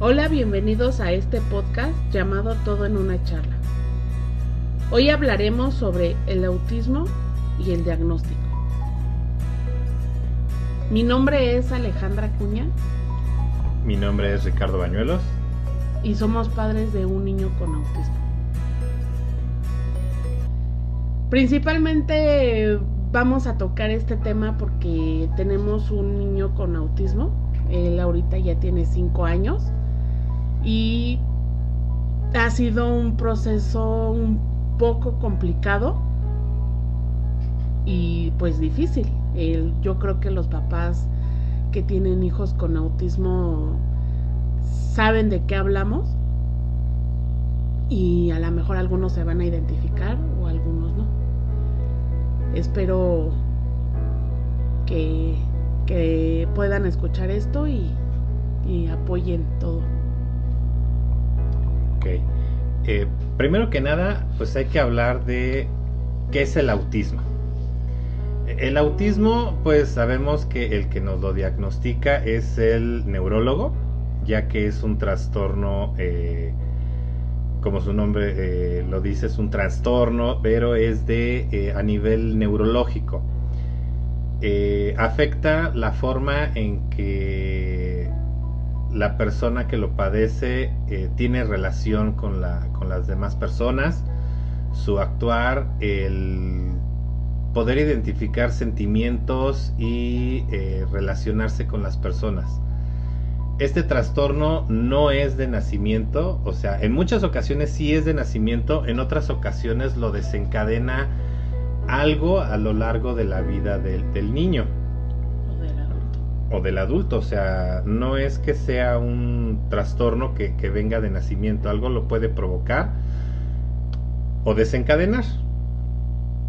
Hola, bienvenidos a este podcast llamado Todo en una charla. Hoy hablaremos sobre el autismo y el diagnóstico. Mi nombre es Alejandra Cuña. Mi nombre es Ricardo Bañuelos. Y somos padres de un niño con autismo. Principalmente vamos a tocar este tema porque tenemos un niño con autismo. Él ahorita ya tiene 5 años y ha sido un proceso un poco complicado y pues difícil. yo creo que los papás que tienen hijos con autismo saben de qué hablamos y a lo mejor algunos se van a identificar o algunos no. Espero que, puedan escuchar esto y apoyen todo. Eh, primero que nada, pues hay que hablar de qué es el autismo. El autismo, pues sabemos que el que nos lo diagnostica es el neurólogo, ya que es un trastorno, eh, como su nombre eh, lo dice, es un trastorno, pero es de a nivel neurológico. afecta la forma en que la persona que lo padece eh, tiene relación con, la, con las demás personas, su actuar, el poder identificar sentimientos y eh, relacionarse con las personas. Este trastorno no es de nacimiento, o sea, en muchas ocasiones sí es de nacimiento, en otras ocasiones lo desencadena algo a lo largo de la vida del niño del adulto, o sea, no es que sea un trastorno que, venga de nacimiento, algo lo puede provocar o desencadenar.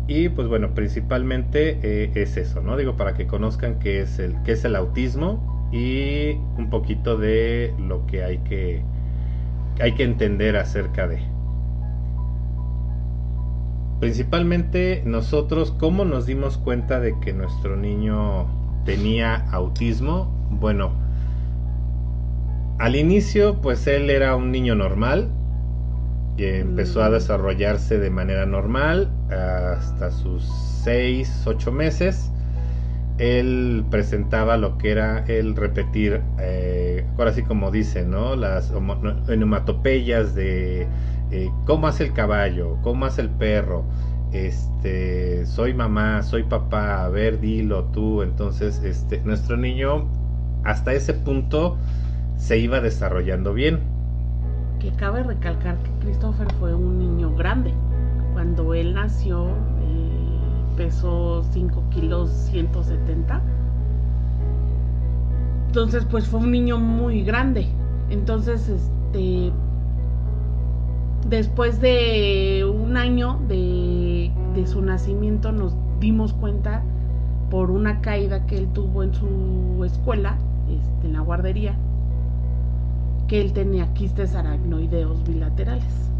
Y pues bueno, principalmente eh, es eso, ¿no? Digo, para que conozcan qué es, el, qué es el autismo y un poquito de lo que hay que, hay que entender acerca de. Principalmente nosotros, ¿cómo nos dimos cuenta de que nuestro niño tenía autismo. Bueno, al inicio pues él era un niño normal, que empezó a mm. desarrollarse de manera normal hasta sus 6, 8 meses. Él presentaba lo que era el repetir, eh, ahora sí como dice, ¿no? Las onomatopeyas de eh, cómo hace el caballo, cómo hace el perro, este, soy mamá, soy papá, a ver, dilo tú. Entonces, este, nuestro niño hasta ese punto se iba desarrollando bien. Que cabe recalcar que Christopher fue un niño grande. Cuando él nació, eh, pesó 5 kilos 170. Entonces, pues fue un niño muy grande. Entonces, este, después de un año de, su nacimiento nos dimos cuenta por una caída que él tuvo en su escuela, este, en la guardería, que él tenía quistes aracnoideos bilaterales,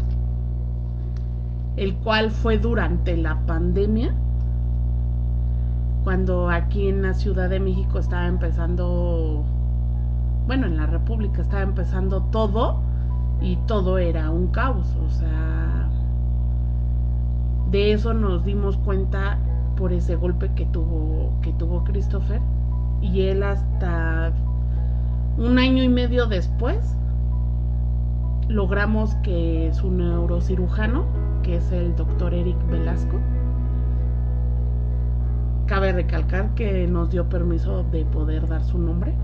el cual fue durante la pandemia, cuando aquí en la Ciudad de México estaba empezando, bueno, en la República estaba empezando todo, y todo era un caos, o sea, de eso nos dimos cuenta por ese golpe que tuvo que tuvo Christopher y él hasta un año y medio después logramos que su neurocirujano, que es el doctor Eric Velasco, cabe recalcar que nos dio permiso de poder dar su nombre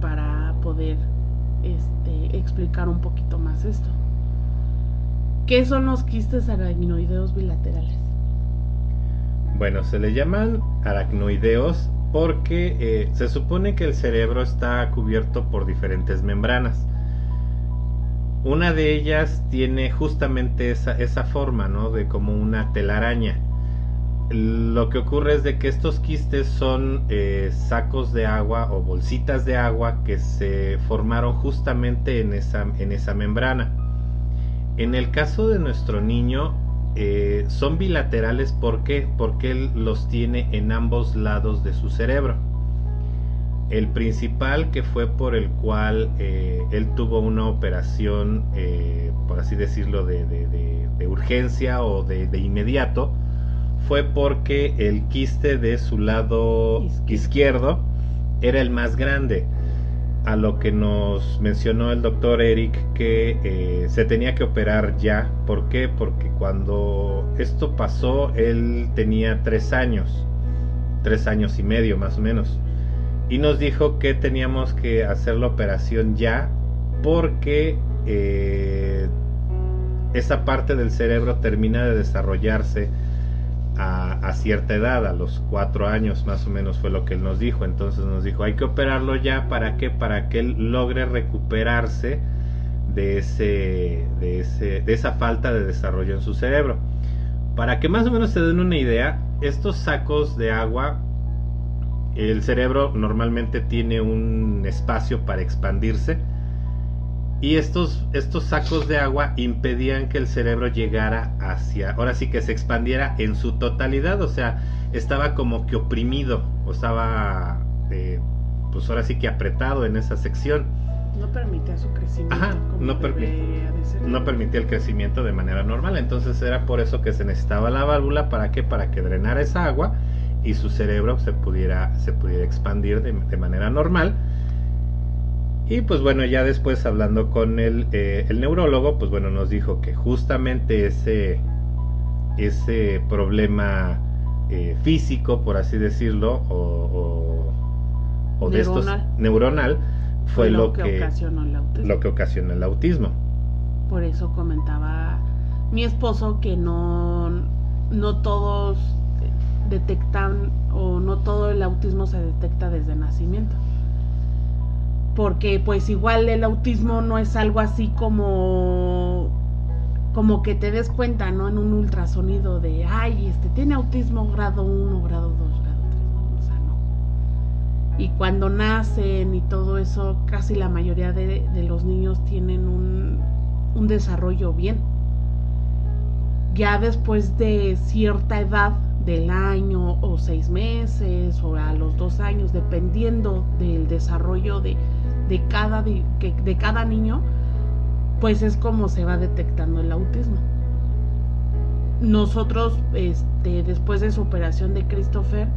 para poder este, explicar un poquito más esto. ¿Qué son los quistes aracnoideos bilaterales? Bueno, se le llaman aracnoideos porque eh, se supone que el cerebro está cubierto por diferentes membranas. Una de ellas tiene justamente esa, esa forma, ¿no? De como una telaraña lo que ocurre es de que estos quistes son eh, sacos de agua o bolsitas de agua que se formaron justamente en esa, en esa membrana. En el caso de nuestro niño eh, son bilaterales ¿por porque él los tiene en ambos lados de su cerebro. El principal que fue por el cual eh, él tuvo una operación, por así decirlo, de, urgencia o de, inmediato, fue porque el quiste de su lado izquierdo era el más grande a lo que nos mencionó el doctor Eric que eh, se tenía que operar ya. ¿Por qué? Porque cuando esto pasó él tenía tres años, tres años y medio más o menos. Y nos dijo que teníamos que hacer la operación ya porque eh, esa parte del cerebro termina de desarrollarse a, cierta edad, a los cuatro años más o menos fue lo que él nos dijo. Entonces nos dijo, hay que operarlo ya para que para que él logre recuperarse de ese, de ese, de esa falta de desarrollo en su cerebro. Para que más o menos se den una idea, estos sacos de agua, el cerebro normalmente tiene un espacio para expandirse y estos, estos sacos de agua impedían que el cerebro llegara hacia, ahora sí que se expandiera en su totalidad, o sea, estaba como que oprimido, o estaba, eh, pues ahora sí que apretado en esa sección. No permitía su crecimiento. Ajá, no, no permitía el crecimiento de manera normal, entonces era por eso que se necesitaba la válvula, ¿para qué? Para que drenara esa agua y su cerebro se pudiera, se pudiera expandir de, de manera normal y pues bueno, ya después hablando con el, eh, el neurólogo, pues bueno, nos dijo que justamente ese, ese problema eh, físico, por así decirlo, o, o, de estos neuronal, fue, lo, que, ocasionó el autismo. lo que ocasionó el autismo. Por eso comentaba mi esposo que no, no todos detectan o no todo el autismo se detecta desde nacimiento porque pues igual el autismo no es algo así como como que te des cuenta, ¿no? En un ultrasonido de, ay, este tiene autismo grado 1, grado 2, grado 3, o sea, no. Y cuando nacen y todo eso, casi la mayoría de, los niños tienen un, un desarrollo bien. Ya después de cierta edad del año o seis meses o a los dos años, dependiendo del desarrollo de, de cada, de, de cada niño, pues es como se va detectando el autismo. Nosotros, este, después de su operación de Christopher,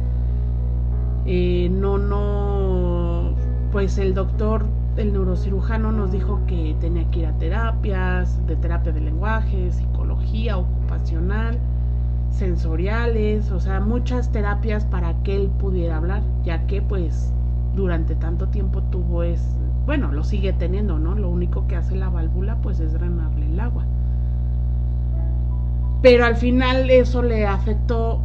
eh, no, no, pues el doctor, el neurocirujano nos dijo que tenía que ir a terapias, de terapia de lenguaje, psicología ocupacional, sensoriales, o sea, muchas terapias para que él pudiera hablar, ya que pues durante tanto tiempo tuvo es, bueno, lo sigue teniendo, ¿no? Lo único que hace la válvula pues es drenarle el agua. Pero al final eso le afectó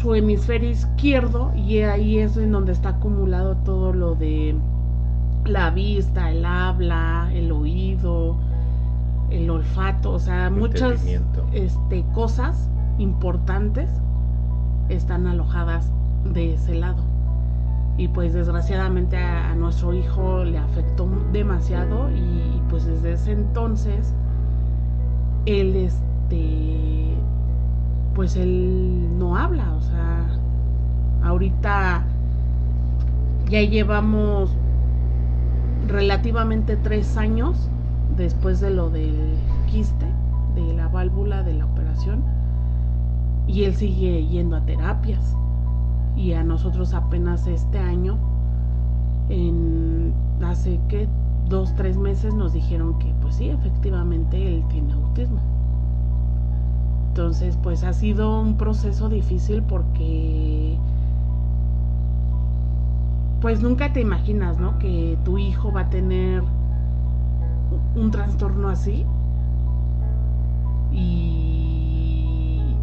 su hemisferio izquierdo y ahí es en donde está acumulado todo lo de la vista, el habla, el oído, el olfato, o sea, muchas este, cosas importantes están alojadas de ese lado y pues desgraciadamente a, nuestro hijo le afectó demasiado y, pues desde ese entonces él este pues él no habla o sea ahorita ya llevamos relativamente tres años después de lo del quiste de la válvula de la operación y él sigue yendo a terapias y a nosotros apenas este año, en hace que dos, tres meses nos dijeron que pues sí, efectivamente él tiene autismo. Entonces pues ha sido un proceso difícil porque pues nunca te imaginas, ¿no? Que tu hijo va a tener un trastorno así y,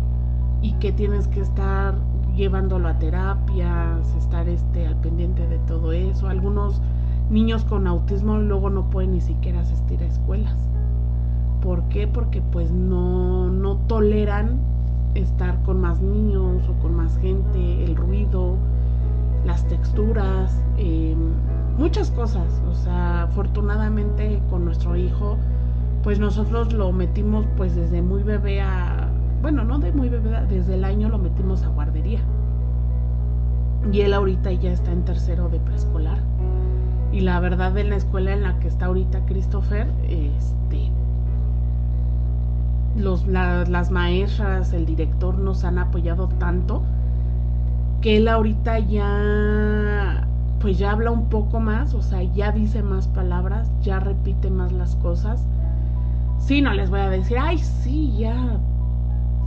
y que tienes que estar llevándolo a terapias, estar este al pendiente de todo eso. Algunos niños con autismo luego no pueden ni siquiera asistir a escuelas. ¿Por qué? Porque pues no, no toleran estar con más niños o con más gente, el ruido, las texturas, em, muchas cosas. O sea, afortunadamente con nuestro hijo, pues nosotros lo metimos pues desde muy bebé a bueno, no de muy bebé, desde el año lo metimos a Y él ahorita ya está en tercero de preescolar. Y la verdad en la escuela en la que está ahorita Christopher, este, los, las maestras, el director nos han apoyado tanto que él ahorita ya pues ya habla un poco más, o sea, ya dice más palabras, ya repite más las cosas. Sí, no les voy a decir, ay, sí, ya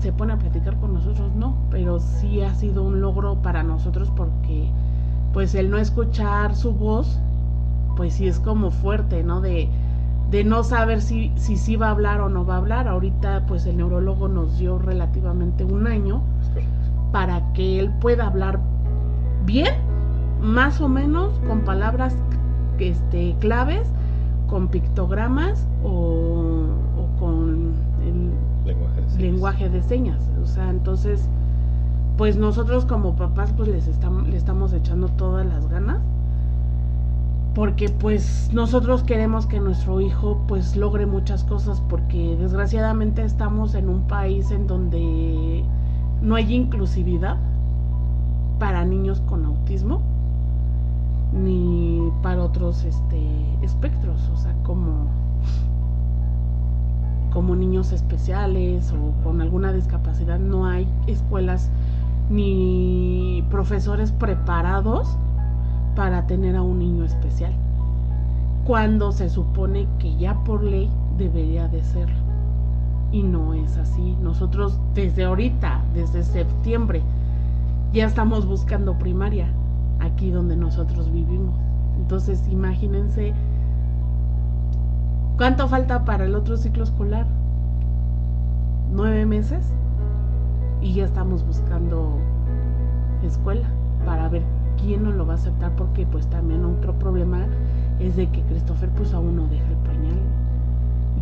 se pone a platicar con nosotros, no, pero sí ha sido un logro para nosotros porque pues el no escuchar su voz, pues sí es como fuerte, ¿no? De, de no saber si, si sí va a hablar o no va a hablar. Ahorita pues el neurólogo nos dio relativamente un año para que él pueda hablar bien, más o menos, con palabras este, claves, con pictogramas o, con lenguaje de, señas. O sea, entonces, pues nosotros como papás pues les estamos, le estamos echando todas las ganas porque pues nosotros queremos que nuestro hijo pues logre muchas cosas porque desgraciadamente estamos en un país en donde no hay inclusividad para niños con autismo ni para otros este espectros, o sea, como como niños especiales o con alguna discapacidad no hay escuelas ni profesores preparados para tener a un niño especial, cuando se supone que ya por ley debería de serlo. Y no es así. Nosotros desde ahorita, desde septiembre, ya estamos buscando primaria, aquí donde nosotros vivimos. Entonces, imagínense cuánto falta para el otro ciclo escolar. Nueve meses y ya estamos buscando escuela para ver quién no lo va a aceptar porque pues también otro problema es de que Christopher pues aún no deja el pañal.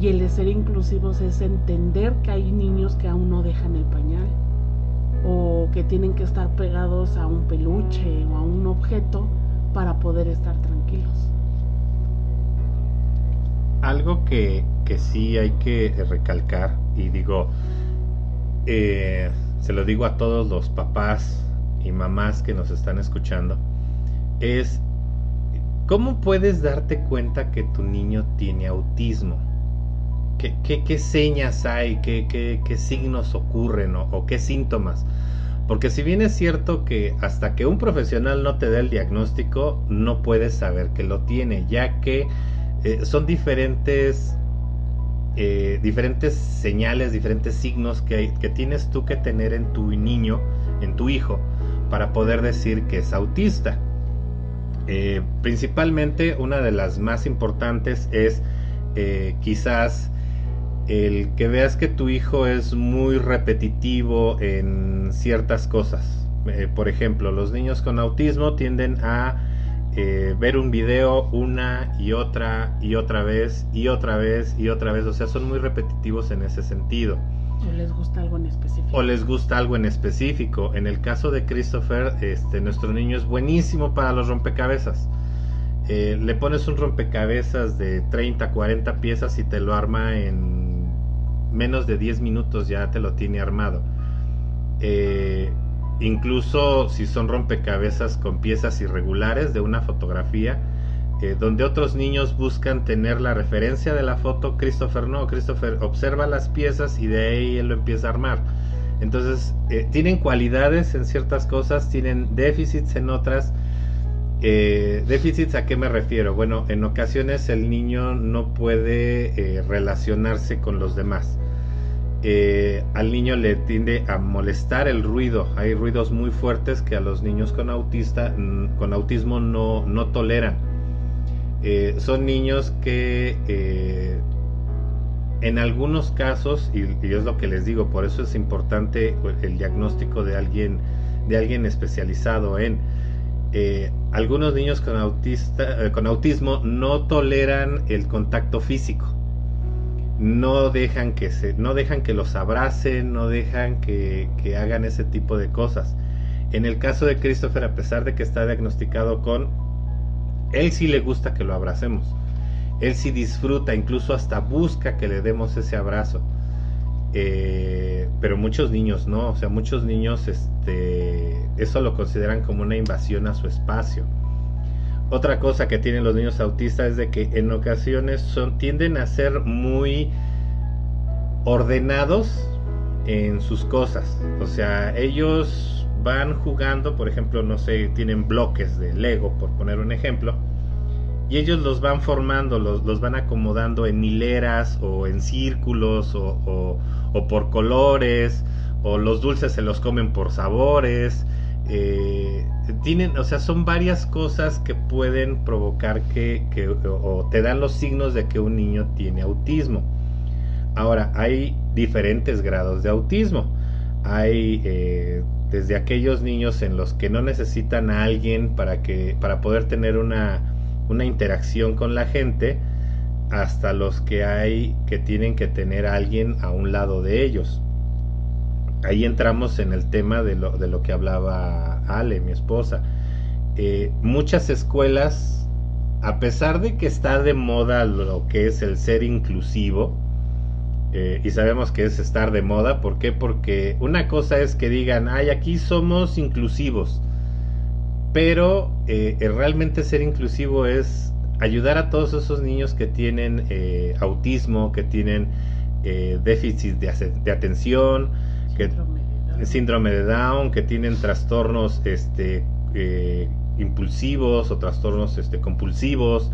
Y el de ser inclusivos es entender que hay niños que aún no dejan el pañal o que tienen que estar pegados a un peluche o a un objeto para poder estar tranquilos. Algo que, que sí hay que recalcar y digo, eh, se lo digo a todos los papás y mamás que nos están escuchando es cómo puedes darte cuenta que tu niño tiene autismo. ¿Qué, qué, señas hay? ¿Qué, qué, signos ocurren o, qué síntomas? Porque si bien es cierto que hasta que un profesional no te dé el diagnóstico, no puedes saber que lo tiene, ya que eh, son diferentes, eh, diferentes señales, diferentes signos que, que tienes tú que tener en tu niño, en tu hijo, para poder decir que es autista. Eh, principalmente una de las más importantes es quizás el que veas que tu hijo es muy repetitivo en ciertas cosas. Por ejemplo, los niños con autismo tienden a ver un video una y otra y otra vez y otra vez y otra vez. O sea, son muy repetitivos en ese sentido. O les gusta algo en específico. O les gusta algo en específico. En el caso de Christopher, este, nuestro niño es buenísimo para los rompecabezas. Eh, le pones un rompecabezas de 30, 40 piezas y te lo arma en menos de 10 minutos, ya te lo tiene armado. Eh, incluso si son rompecabezas con piezas irregulares de una fotografía, eh, donde otros niños buscan tener la referencia de la foto, Christopher no, Christopher observa las piezas y de ahí él lo empieza a armar. Entonces, eh, tienen cualidades en ciertas cosas, tienen déficits en otras. Eh, déficits a qué me refiero? Bueno, en ocasiones el niño no puede relacionarse con los demás. Al niño le tiende a molestar el ruido. Hay ruidos muy fuertes que a los niños con, autista, con autismo no, no toleran. Eh, son niños que eh, en algunos casos, y, es lo que les digo, por eso es importante el diagnóstico de alguien, de alguien especializado en eh, algunos niños con, autista, con autismo no toleran el contacto físico. No dejan que se, no dejan que los abracen, no dejan que, que hagan ese tipo de cosas. En el caso de Christopher, a pesar de que está diagnosticado con él sí le gusta que lo abracemos. Él sí disfruta, incluso hasta busca que le demos ese abrazo. Eh, pero muchos niños no, o sea, muchos niños este, eso lo consideran como una invasión a su espacio. Otra cosa que tienen los niños autistas es de que en ocasiones son tienden a ser muy ordenados en sus cosas. O sea, ellos van jugando, por ejemplo, no sé, tienen bloques de Lego, por poner un ejemplo, y ellos los van formando, los, los van acomodando en hileras o en círculos o, o, por colores, o los dulces se los comen por sabores. Eh, tienen, o sea, son varias cosas que pueden provocar que, que, o te dan los signos de que un niño tiene autismo. Ahora, hay diferentes grados de autismo. Hay eh, desde aquellos niños en los que no necesitan a alguien para, que, para poder tener una, una interacción con la gente, hasta los que hay que tienen que tener a alguien a un lado de ellos. Ahí entramos en el tema de lo, de lo que hablaba Ale, mi esposa. Eh, muchas escuelas, a pesar de que está de moda lo que es el ser inclusivo, eh, y sabemos que es estar de moda. ¿Por qué? Porque una cosa es que digan, ay, aquí somos inclusivos. Pero eh, realmente ser inclusivo es ayudar a todos esos niños que tienen autismo, que tienen déficit de, atención, que, de síndrome de Down, que tienen trastornos este, impulsivos o trastornos este, compulsivos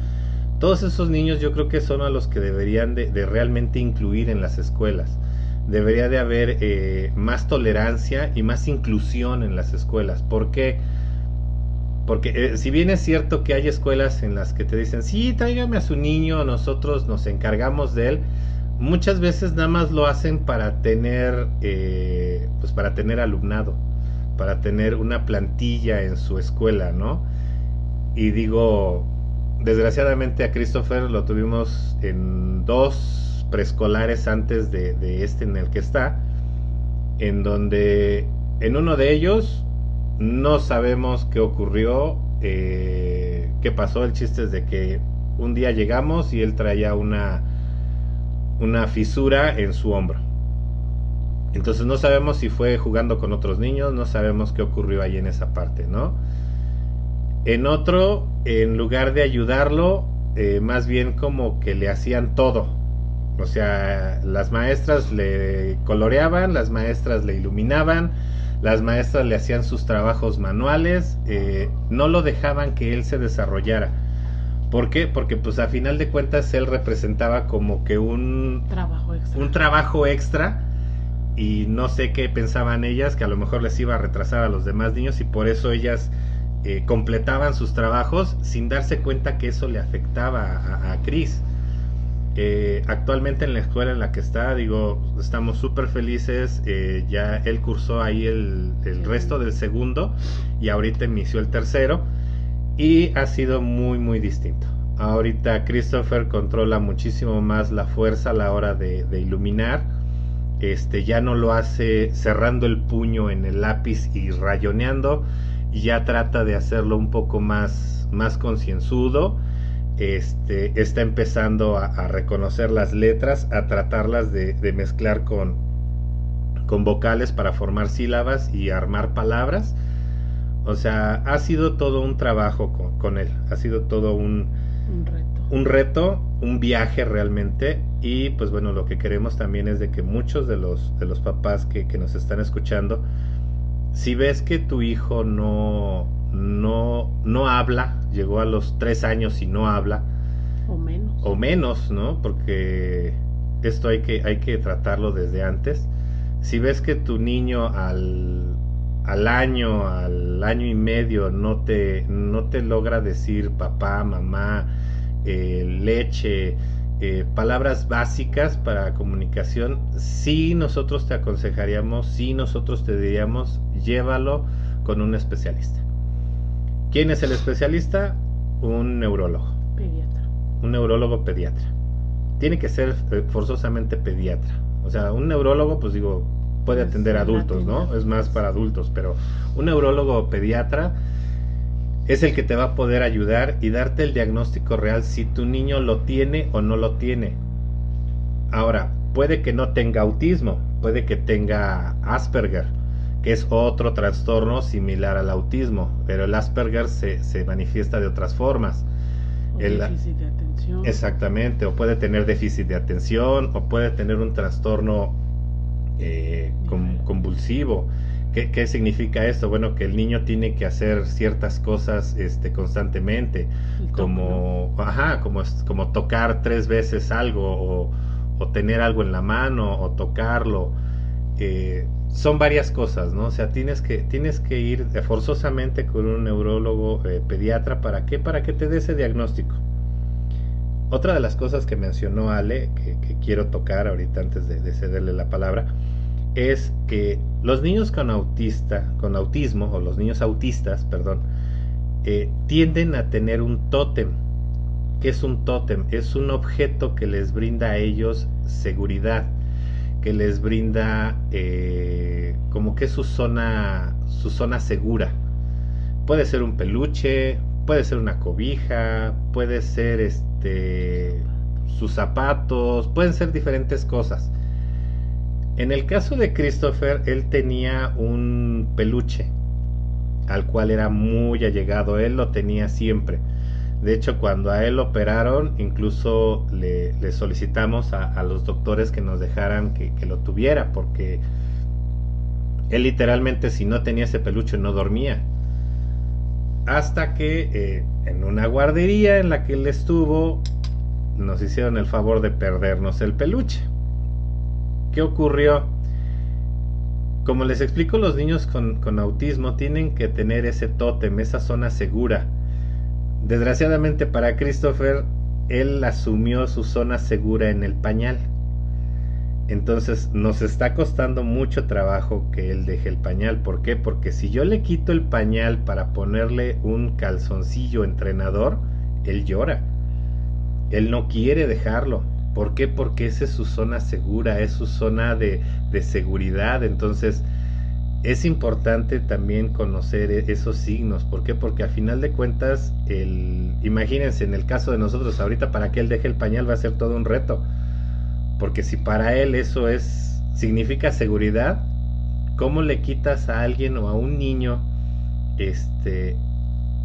todos esos niños yo creo que son a los que deberían de, realmente incluir en las escuelas. Debería de haber eh, más tolerancia y más inclusión en las escuelas. ¿Por qué? Porque eh, si bien es cierto que hay escuelas en las que te dicen, sí, tráigame a su niño, nosotros nos encargamos de él, muchas veces nada más lo hacen para tener, eh, pues para tener alumnado, para tener una plantilla en su escuela, ¿no? Y digo, desgraciadamente a Christopher lo tuvimos en dos preescolares antes de, este en el que está, en donde en uno de ellos no sabemos qué ocurrió, eh, qué pasó. El chiste es de que un día llegamos y él traía una, una fisura en su hombro. Entonces no sabemos si fue jugando con otros niños, no sabemos qué ocurrió ahí en esa parte, ¿no? En otro, en lugar de ayudarlo, eh, más bien como que le hacían todo. O sea, las maestras le coloreaban, las maestras le iluminaban, las maestras le hacían sus trabajos manuales, eh, no lo dejaban que él se desarrollara. ¿Por qué? Porque pues a final de cuentas él representaba como que un trabajo extra. Un trabajo extra y no sé qué pensaban ellas, que a lo mejor les iba a retrasar a los demás niños y por eso ellas eh, completaban sus trabajos sin darse cuenta que eso le afectaba a, Chris. Eh, actualmente en la escuela en la que está, digo, estamos súper felices. Eh, ya él cursó ahí el, el, resto del segundo y ahorita inició el tercero. Y ha sido muy, muy distinto. Ahorita Christopher controla muchísimo más la fuerza a la hora de, de iluminar. Este ya no lo hace cerrando el puño en el lápiz y rayoneando ya trata de hacerlo un poco más, más concienzudo. Este, está empezando a, reconocer las letras, a tratarlas de, mezclar con, con vocales para formar sílabas y armar palabras. O sea, ha sido todo un trabajo con, él, ha sido todo un, un, reto. un reto, un viaje realmente. Y pues bueno, lo que queremos también es de que muchos de los, de los papás que, que nos están escuchando, si ves que tu hijo no, no, no habla, llegó a los tres años y no habla, o menos, o menos, ¿no? Porque esto hay que, hay que tratarlo desde antes. Si ves que tu niño al, al año, al año y medio no te, no te logra decir papá, mamá, eh, leche, eh, palabras básicas para comunicación, si nosotros te aconsejaríamos, si nosotros te diríamos, llévalo con un especialista. ¿Quién es el especialista? Un neurólogo. Pediatra. Un neurólogo pediatra. Tiene que ser eh, forzosamente pediatra. O sea, un neurólogo, pues digo, puede atender adultos, ¿no? Es más para adultos, pero un neurólogo pediatra es el que te va a poder ayudar y darte el diagnóstico real si tu niño lo tiene o no lo tiene. Ahora, puede que no tenga autismo, puede que tenga Asperger, que es otro trastorno similar al autismo, pero el Asperger se, se manifiesta de otras formas. O El- déficit de atención. Exactamente, o puede tener déficit de atención, o puede tener un trastorno eh, con- convulsivo. ¿Qué, qué significa esto? Bueno, que el niño tiene que hacer ciertas cosas este, constantemente, toque, como, ajá, como, como tocar tres veces algo, o, o tener algo en la mano, o tocarlo. Eh, son varias cosas, ¿no? O sea, tienes que, tienes que ir forzosamente con un neurólogo eh, pediatra. ¿Para qué? Para que te dé ese diagnóstico. Otra de las cosas que mencionó Ale, que, que quiero tocar ahorita antes de, de cederle la palabra, es que los niños con autista, con autismo, o los niños autistas, perdón, eh, tienden a tener un tótem. ¿Qué es un tótem? Es un objeto que les brinda a ellos seguridad, que les brinda eh, como que su zona, su zona segura. Puede ser un peluche, puede ser una cobija, puede ser este sus zapatos, pueden ser diferentes cosas. En el caso de Christopher, él tenía un peluche al cual era muy allegado, él lo tenía siempre. De hecho, cuando a él operaron, incluso le, solicitamos a, los doctores que nos dejaran que, que lo tuviera, porque él literalmente si no tenía ese peluche no dormía. Hasta que eh, en una guardería en la que él estuvo, nos hicieron el favor de perdernos el peluche. ¿Qué ocurrió? Como les explico, los niños con, autismo tienen que tener ese tótem, esa zona segura. Desgraciadamente para Christopher, él asumió su zona segura en el pañal. Entonces nos está costando mucho trabajo que él deje el pañal. ¿Por qué? Porque si yo le quito el pañal para ponerle un calzoncillo entrenador, él llora. Él no quiere dejarlo. ¿Por qué? Porque esa es su zona segura, es su zona de, de seguridad. Entonces es importante también conocer e- esos signos. ¿Por qué? Porque a final de cuentas, el, imagínense, en el caso de nosotros, ahorita para que él deje el pañal va a ser todo un reto. Porque si para él eso es significa seguridad, ¿cómo le quitas a alguien o a un niño este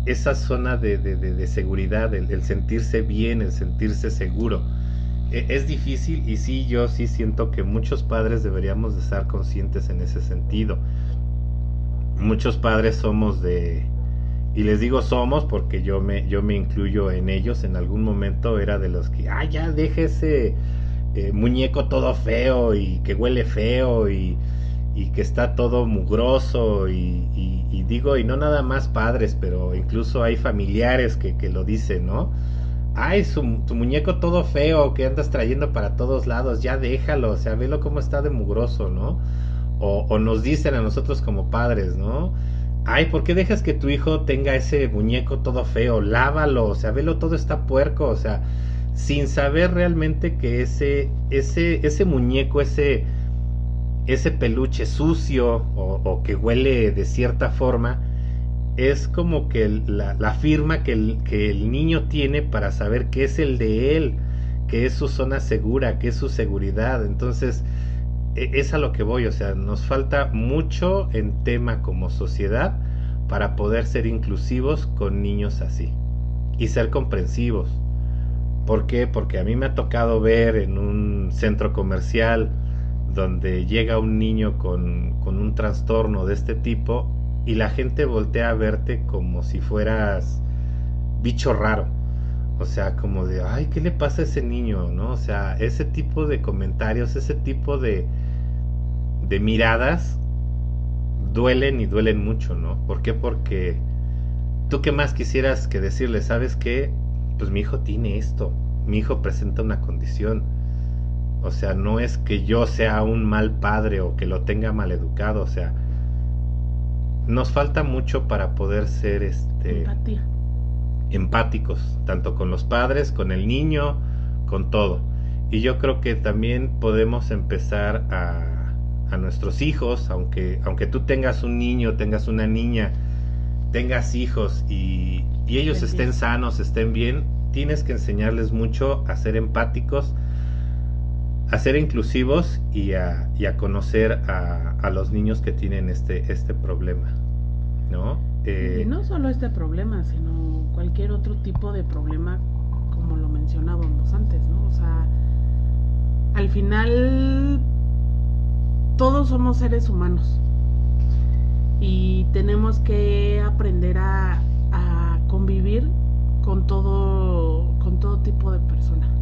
esa zona de, de- de- seguridad, el sentirse bien, el sentirse seguro? E- Es difícil y sí, yo sí siento que muchos padres deberíamos de estar conscientes en ese sentido. Muchos padres somos de, y les digo somos porque yo me, yo me incluyo en ellos, en algún momento era de los que, ah, ya deje ese eh, muñeco todo feo y que huele feo y, y que está todo mugroso y, y- y digo, y no nada más padres, pero incluso hay familiares que, que lo dicen, ¿no? Ay, su, tu muñeco todo feo que andas trayendo para todos lados, ya déjalo, o sea, velo cómo está de mugroso, ¿no? O, o nos dicen a nosotros como padres, ¿no? Ay, ¿por qué dejas que tu hijo tenga ese muñeco todo feo? Lávalo, o sea, velo todo está puerco, o sea, sin saber realmente que ese, ese, ese muñeco, ese, ese peluche sucio o, o que huele de cierta forma, es como que la firma que el, que el niño tiene para saber que es el de él, que es su zona segura, que es su seguridad. Entonces, e- es a lo que voy, o sea, nos falta mucho en tema como sociedad para poder ser inclusivos con niños así y ser comprensivos. ¿Por qué? Porque a mí me ha tocado ver en un centro comercial donde llega un niño con, con un trastorno de este tipo y la gente voltea a verte como si fueras bicho raro. O sea, como de, ay, ¿qué le pasa a ese niño? ¿No? O sea, ese tipo de comentarios, ese tipo de, de miradas duelen y duelen mucho, ¿no? ¿Por qué? Porque tú qué más quisieras que decirle, ¿sabes qué? Pues mi hijo tiene esto, mi hijo presenta una condición. O sea, no es que yo sea un mal padre o que lo tenga mal educado, o sea, nos falta mucho para poder ser este Empatía. empáticos, tanto con los padres, con el niño, con todo. Y yo creo que también podemos empezar a, a nuestros hijos, aunque, aunque tú tengas un niño, tengas una niña, tengas hijos y, y ellos Estén sanos, estén bien, tienes que enseñarles mucho a ser empáticos, a ser inclusivos y a, conocer a, a, los niños que tienen este, este problema, ¿no? Eh, y no solo este problema, sino cualquier otro tipo de problema, como lo mencionábamos antes, ¿no? O sea, al final todos somos seres humanos y tenemos que aprender a, a convivir con todo, con todo tipo de personas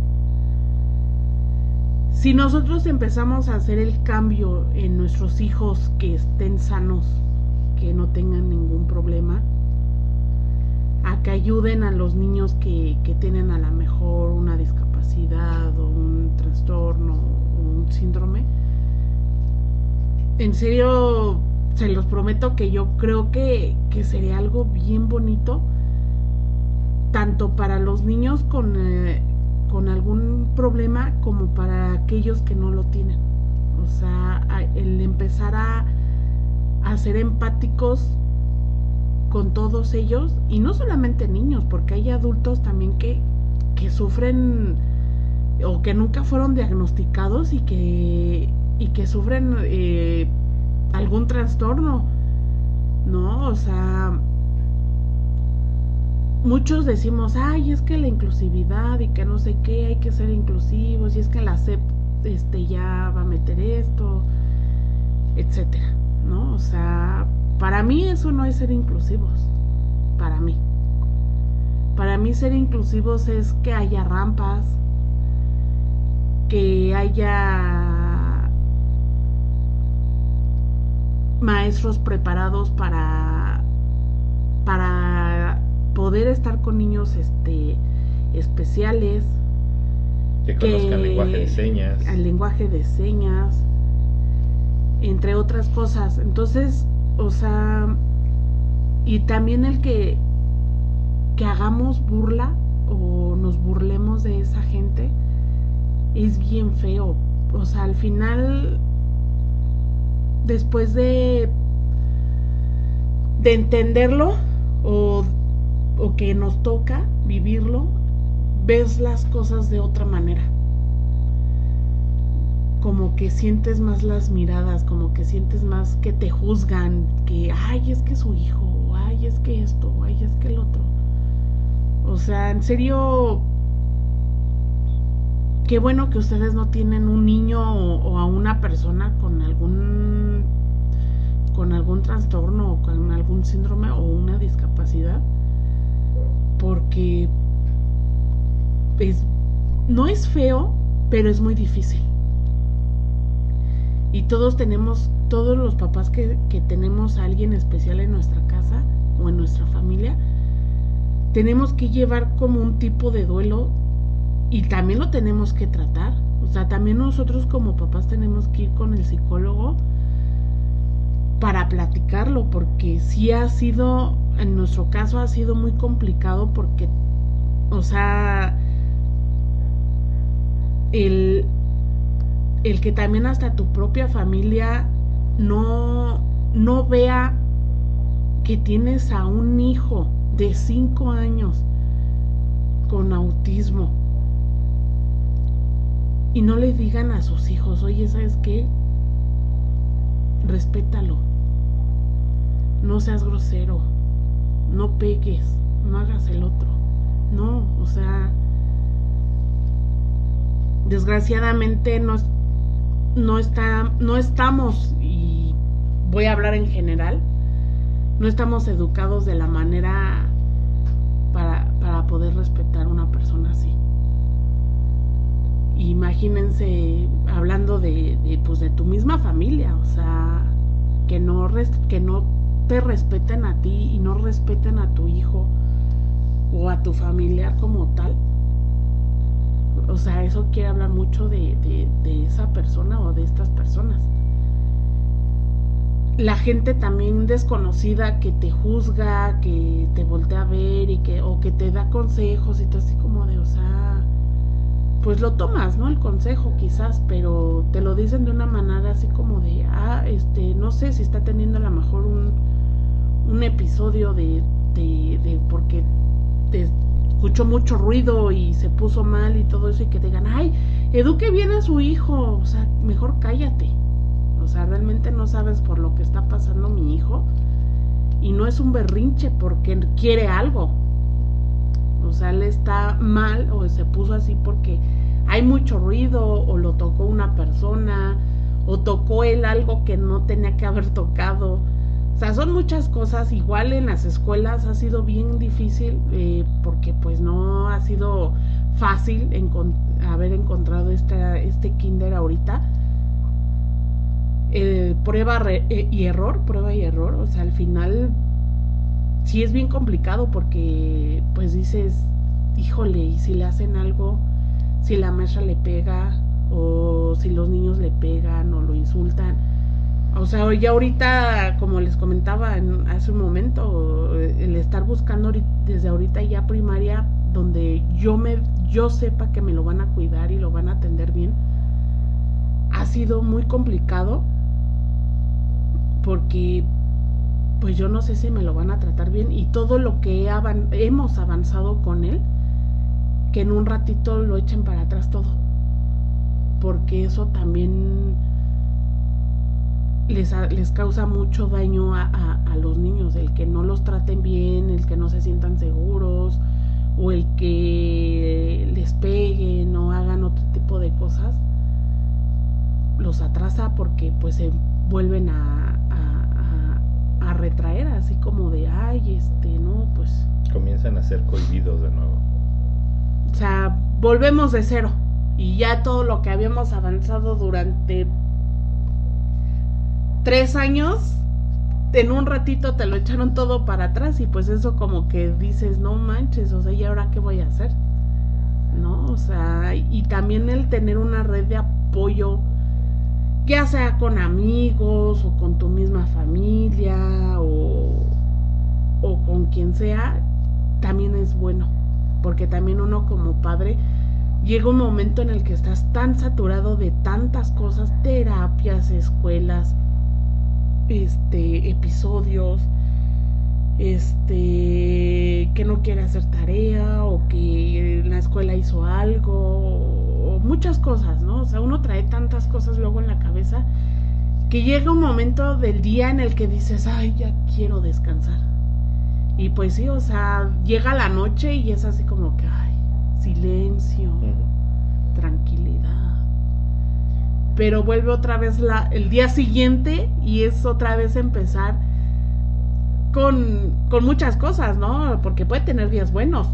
si nosotros empezamos a hacer el cambio en nuestros hijos que estén sanos, que no tengan ningún problema, a que ayuden a los niños que, tienen a lo mejor una discapacidad o un trastorno o un síndrome, en serio se los prometo que yo creo que, que sería algo bien bonito, tanto para los niños con... Eh, con algún problema como para aquellos que no lo tienen. O sea, el empezar a, a ser empáticos con todos ellos y no solamente niños, porque hay adultos también que, que sufren o que nunca fueron diagnosticados y que, y que sufren eh, algún trastorno, ¿no? O sea, muchos decimos, ay, es que la inclusividad y que no sé qué, hay que ser inclusivos, y es que la CEP este, ya va a meter esto, etcétera, ¿no? O sea, para mí eso no es ser inclusivos, para mí. Para mí ser inclusivos es que haya rampas, que haya maestros preparados para para poder estar con niños este especiales que conozcan el lenguaje de señas. el lenguaje de señas entre otras cosas. Entonces o sea y también el que que hagamos burla o nos burlemos de esa gente es bien feo. O sea al final después de de entenderlo o o que nos toca vivirlo, ves las cosas de otra manera. Como que sientes más las miradas, como que sientes más que te juzgan, que, ay, es que su hijo, ay, es que esto, ay, es que el otro. O sea, en serio, qué bueno que ustedes no tienen un niño o, a una persona con algún con algún trastorno o con algún síndrome o una discapacidad porque no es feo, pero es muy difícil. Y todos tenemos, todos los papás que, que tenemos a alguien especial en nuestra casa o en nuestra familia, tenemos que llevar como un tipo de duelo y también lo tenemos que tratar. O sea, también nosotros como papás tenemos que ir con el psicólogo para platicarlo, porque sí ha sido en nuestro caso ha sido muy complicado porque, o sea, el, el que también hasta tu propia familia no, no vea que tienes a un hijo de 5 años con autismo y no le digan a sus hijos, oye, ¿sabes qué? Respétalo, no seas grosero, no pegues, no hagas el otro. No, o sea, desgraciadamente no, no, está, no estamos, y voy a hablar en general, no estamos educados de la manera para, para poder respetar a una persona así. Imagínense hablando de, de, pues de tu misma familia, o sea, que no, que no te respeten a ti y no respeten a tu hijo o a tu familiar como tal. O sea, eso quiere hablar mucho de, de, esa persona o de estas personas. La gente también desconocida que te juzga, que te voltea a ver y que, o que te da consejos y tú así como de, o sea, pues lo tomas, ¿no? El consejo quizás, pero te lo dicen de una manera así como de, ah, este, no sé si está teniendo a lo mejor un, un episodio de, de, porque escuchó mucho ruido y se puso mal y todo eso y que digan, ay, eduque bien a su hijo, o sea, mejor cállate. O sea, realmente no sabes por lo que está pasando mi hijo y no es un berrinche porque quiere algo. O sea, él está mal o se puso así porque hay mucho ruido o lo tocó una persona o tocó él algo que no tenía que haber tocado o sea, son muchas cosas. Igual en las escuelas ha sido bien difícil eh, porque pues no ha sido fácil haber encontrado esta, este kinder ahorita. prueba eh, y error, prueba y error. O sea, al final sí es bien complicado porque pues dices, híjole, y si le hacen algo, si la maestra le pega o si los niños le pegan o lo insultan o sea, ya ahorita, como les comentaba en, hace un momento, el estar buscando desde ahorita ya primaria, donde yo me, yo sepa que me lo van a cuidar y lo van a atender bien, ha sido muy complicado porque pues yo no sé si me lo van a tratar bien y todo lo que hemos avanzado con él, que en un ratito lo echen para atrás todo, porque eso también les, les causa mucho daño a, los niños, el que no los traten bien, el que no se sientan seguros, o el que les peguen o hagan otro tipo de cosas, los atrasa porque pues se vuelven a, a, a retraer, así como de, ay, este, no, pues... Comienzan a ser cohibidos de nuevo. O sea, volvemos de cero. Y ya todo lo que habíamos avanzado durante tres años, en un ratito te lo echaron todo para atrás y pues eso como que dices, no manches, o sea, ¿y ahora qué voy a hacer? ¿No? O sea, y también el tener una red de apoyo, ya sea con amigos o con tu misma familia o, o con quien sea, también es bueno, porque también uno como padre llega un momento en el que estás tan saturado de tantas cosas, terapias, escuelas, este, episodios, este, que no quiere hacer tarea o que la escuela hizo algo, o muchas cosas, ¿no? O sea, uno trae tantas cosas luego en la cabeza que llega un momento del día en el que dices, ay, ya quiero descansar. Y pues sí, o sea, llega la noche y es así como que, ay, silencio, tranquilidad pero vuelve otra vez la, el día siguiente y es otra vez empezar con, con muchas cosas, ¿no? Porque puede tener días buenos.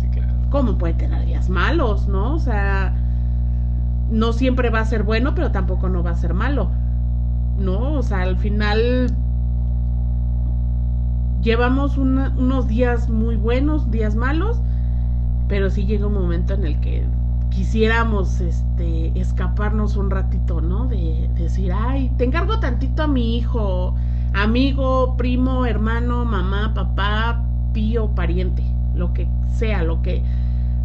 Sí, claro. Como puede tener días malos, ¿no? O sea, no siempre va a ser bueno, pero tampoco no va a ser malo, ¿no? O sea, al final llevamos unos días muy buenos, días malos, pero sí llega un momento en el que quisiéramos este escaparnos un ratito, ¿no? De, decir, ay, te encargo tantito a mi hijo, amigo, primo, hermano, mamá, papá, tío, pariente, lo que sea, lo que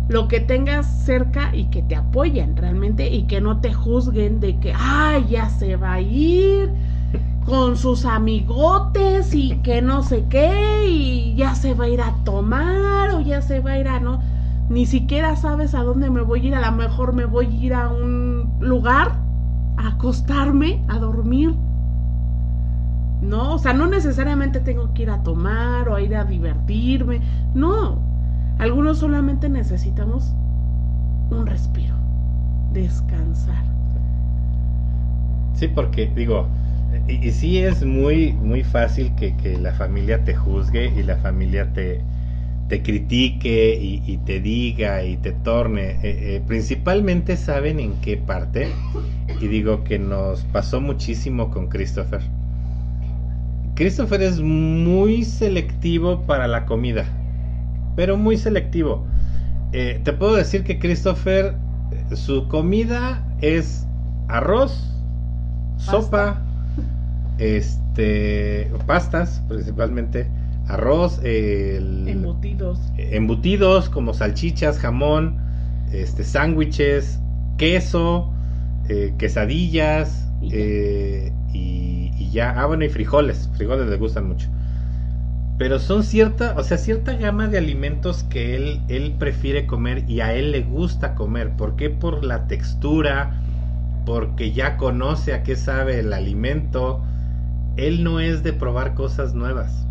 lo que tengas cerca y que te apoyen realmente y que no te juzguen de que, ay, ya se va a ir con sus amigotes y que no sé qué y ya se va a ir a tomar o ya se va a ir a no ni siquiera sabes a dónde me voy a ir, a lo mejor me voy a ir a un lugar, a acostarme, a dormir. No, o sea, no necesariamente tengo que ir a tomar o a ir a divertirme, no. Algunos solamente necesitamos un respiro, descansar. Sí, porque digo, y, sí es muy, muy fácil que, que la familia te juzgue y la familia te, te critique y, te diga y te torne. Eh, eh, principalmente saben en qué parte. Y digo que nos pasó muchísimo con Christopher. Christopher es muy selectivo para la comida. Pero muy selectivo. Eh, te puedo decir que Christopher, su comida es arroz, sopa, este, pastas principalmente arroz, embutidos. embutidos como salchichas, jamón, este, sándwiches, queso, eh, quesadillas y, eh, y, ya. Ah, bueno, y frijoles. Frijoles le gustan mucho. pero son cierta, o sea, cierta gama de alimentos que él, él prefiere comer y a él le gusta comer. ¿Por qué? Por la textura, porque ya conoce a qué sabe el alimento. Él no es de probar cosas nuevas.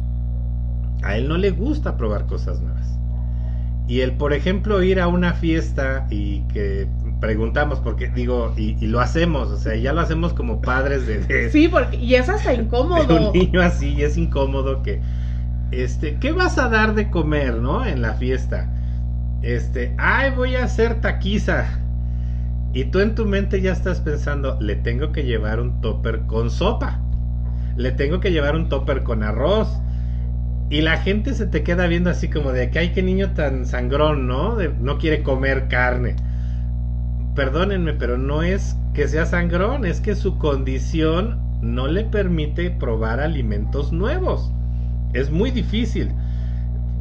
A él no le gusta probar cosas nuevas. Y el, por ejemplo, ir a una fiesta y que preguntamos, porque digo, y, lo hacemos, o sea, ya lo hacemos como padres de... sí, porque, y es hasta incómodo. un niño así, y es incómodo que este, ¿qué vas a dar de comer, no? En la fiesta. Este, ay, voy a hacer taquiza. Y tú en tu mente ya estás pensando, le tengo que llevar un topper con sopa. Le tengo que llevar un topper con arroz. Y la gente se te queda viendo así como de que ay, qué niño tan sangrón, ¿no? no quiere comer carne. Perdónenme, pero no es que sea sangrón, es que su condición no le permite probar alimentos nuevos es muy difícil.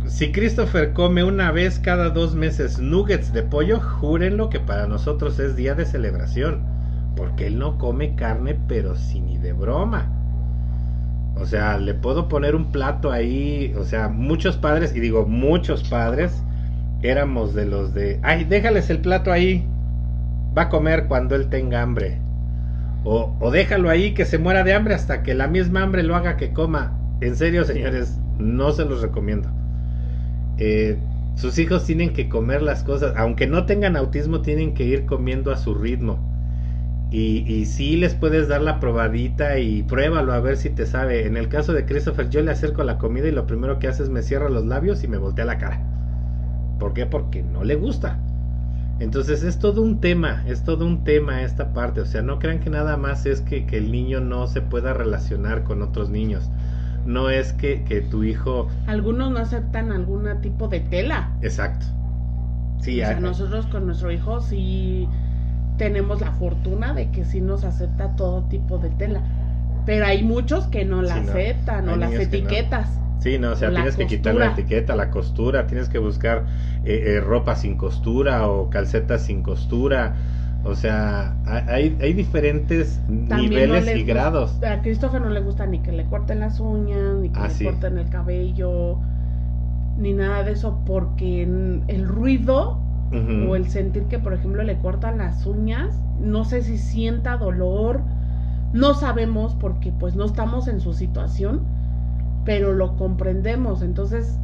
Si Christopher come una vez cada dos meses nuggets de pollo, júrenlo que para nosotros es día de celebración. Porque él no come carne, pero si ni de broma. O sea, le puedo poner un plato ahí. O sea, muchos padres, y digo muchos padres, éramos de los de, ay, déjales el plato ahí. Va a comer cuando él tenga hambre. O, o déjalo ahí que se muera de hambre hasta que la misma hambre lo haga que coma. En serio, señores, no se los recomiendo. Eh, sus hijos tienen que comer las cosas, aunque no tengan autismo, tienen que ir comiendo a su ritmo. Y, y sí les puedes dar la probadita y pruébalo a ver si te sabe. En el caso de Christopher, yo le acerco la comida y lo primero que hace es me cierra los labios y me voltea la cara. ¿Por qué? Porque no le gusta. Entonces es todo un tema, es todo un tema esta parte. O sea, no crean que nada más es que, que el niño no se pueda relacionar con otros niños no es que, que tu hijo... Algunos no aceptan algún tipo de tela. Exacto. Sí, o sea, nosotros con nuestro hijo sí tenemos la fortuna de que sí nos acepta todo tipo de tela. Pero hay muchos que no la aceptan, o las etiquetas. Sí, no, o sea, tienes que quitar la etiqueta, la costura, tienes que buscar eh, eh, ropa sin costura o calcetas sin costura. O sea, hay, hay diferentes niveles y grados. A Christopher no le gusta ni que le corten las uñas, ni que ah, le corten el cabello, ni nada de eso, porque el ruido o el sentir que, por ejemplo, le cortan las uñas, no sé si sienta dolor, no sabemos porque pues no estamos en su situación, pero lo comprendemos. Entonces,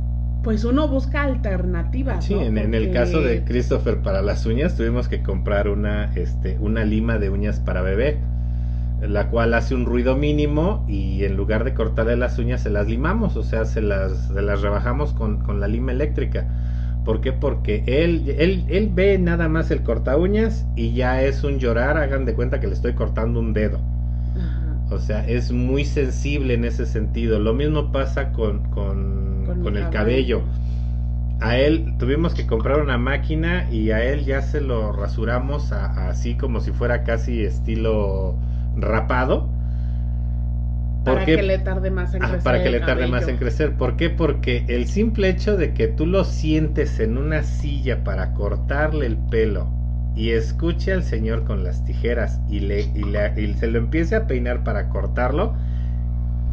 pues uno busca alternativas. Sí, en, el caso de Christopher para las uñas tuvimos que comprar una, este, una lima de uñas para bebé, la cual hace un ruido mínimo y en lugar de cortarle las uñas se las limamos, o sea, se las, las rebajamos con, con, la lima eléctrica. ¿Por qué? Porque él, él, él ve nada más el corta uñas y ya es un llorar, hagan de cuenta que le estoy cortando un dedo. O sea, es muy sensible en ese sentido. Lo mismo pasa con, con, el cabello. A él tuvimos que comprar una máquina y a él ya se lo rasuramos así como si fuera casi estilo rapado. Para que le tarde más en crecer. para que le tarde más en crecer. ¿Por qué? Porque el simple hecho de que tú lo sientes en una silla para cortarle el pelo y escuche al Señor con las tijeras y, le, y, se lo empiece a peinar para cortarlo,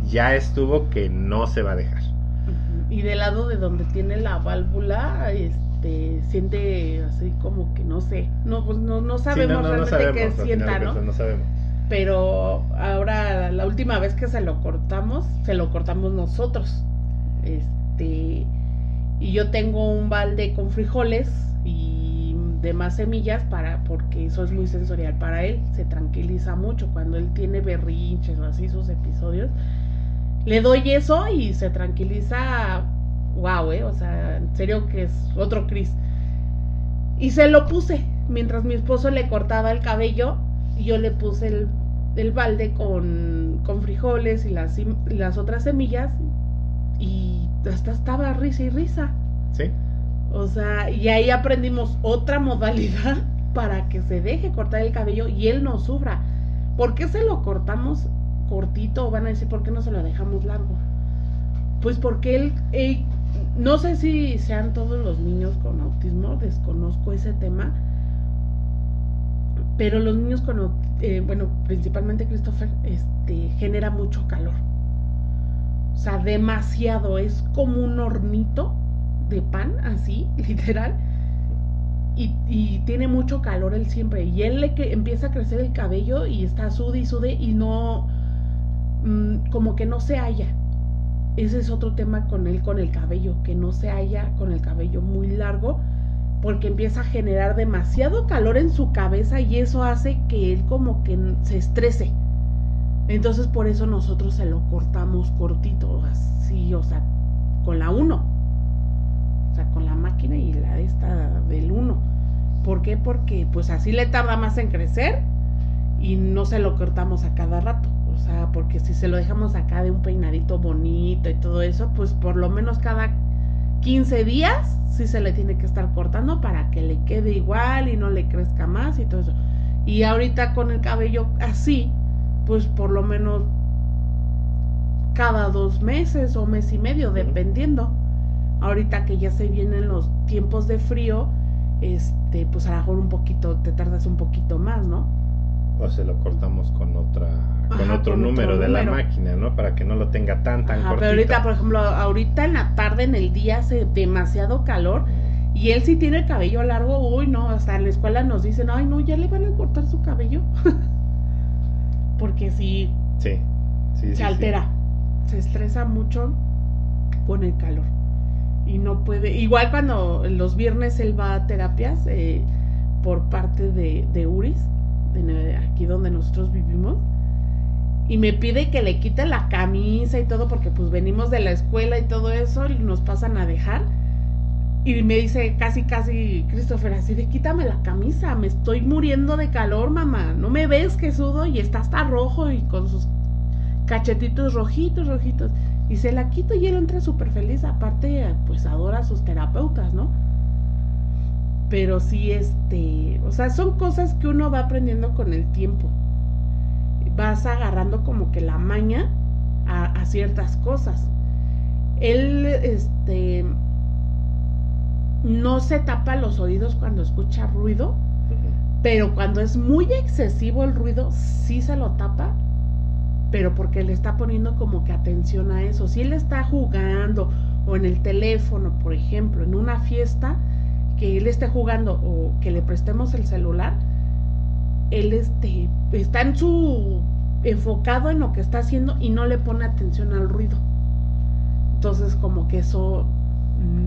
ya estuvo que no se va a dejar. Y del lado de donde tiene la válvula, este, siente así como que no sé, no, pues no, no sabemos realmente qué sienta, ¿no? no sabemos. Pero ahora, la última vez que se lo cortamos, se lo cortamos nosotros. Este, y yo tengo un balde con frijoles y de más semillas para porque eso es muy sensorial para él, se tranquiliza mucho cuando él tiene berrinches o así sus episodios. Le doy eso y se tranquiliza, wow, eh, o sea, en serio que es otro Chris. Y se lo puse mientras mi esposo le cortaba el cabello, yo le puse el, el balde con, con frijoles y las, y las otras semillas y hasta estaba risa y risa. Sí. O sea, y ahí aprendimos otra modalidad para que se deje cortar el cabello y él no sufra. ¿Por qué se lo cortamos cortito? Van a decir, ¿por qué no se lo dejamos largo? Pues porque él, no sé si sean todos los niños con autismo, desconozco ese tema, pero los niños con, eh, bueno, principalmente Christopher, este, genera mucho calor. sea, demasiado. Es como un hornito de pan, así, literal. Y, tiene mucho calor él siempre. Y él le que empieza a crecer el cabello y está sude y sude y no, mm, como que no se halla. Ese es otro tema con él, con el cabello, que no se halla con el cabello muy largo porque empieza a generar demasiado calor en su cabeza y eso hace que él como que se estrese. Entonces por eso nosotros se lo cortamos cortito, así, o sea, con la 1. O sea, con la máquina y la esta del 1. ¿Por qué? Porque pues así le tarda más en crecer y no se lo cortamos a cada rato. O sea, porque si se lo dejamos acá de un peinadito bonito y todo eso, pues por lo menos cada 15 días sí se le tiene que estar cortando para que le quede igual y no le crezca más y todo eso. Y ahorita con el cabello así, pues por lo menos cada dos meses o mes y medio, dependiendo. Ahorita que ya se vienen los tiempos de frío, este, pues a lo mejor un poquito, te tardas un poquito más, ¿no? O se lo cortamos con otra con otro número de la máquina, ¿no? Para que no lo tenga tan, tan Ajá, Pero ahorita, por ejemplo, ahorita en la tarde, en el día hace demasiado calor y él sí tiene el cabello largo, uy, no, hasta en la escuela nos dicen, ay, no, ya le van a cortar su cabello. Porque sí, sí, sí se altera, se estresa mucho con el calor y no puede, igual cuando los viernes él va a terapias eh, por parte de, de Uris, aquí donde nosotros vivimos, y me pide que le quite la camisa y todo porque pues venimos de la escuela y todo eso y nos pasan a dejar. Y me dice casi, casi, Christopher, así de quítame la camisa, me estoy muriendo de calor, mamá. No me ves que sudo y está hasta rojo y con sus cachetitos rojitos, rojitos. Y se la quito y él entra súper feliz. Aparte, pues adora a sus terapeutas, ¿no? Pero sí, este, o sea, son cosas que uno va aprendiendo con el tiempo vas agarrando como que la maña a, ciertas cosas. Él, este, no se tapa los oídos cuando escucha ruido, pero cuando es muy excesivo el ruido, sí se lo tapa, pero porque le está poniendo como que atención a eso. Si él está jugando o en el teléfono, por ejemplo, en una fiesta, que él esté jugando o que le prestemos el celular, él este, está en su enfocado en lo que está haciendo y no le pone atención al ruido. Entonces como que eso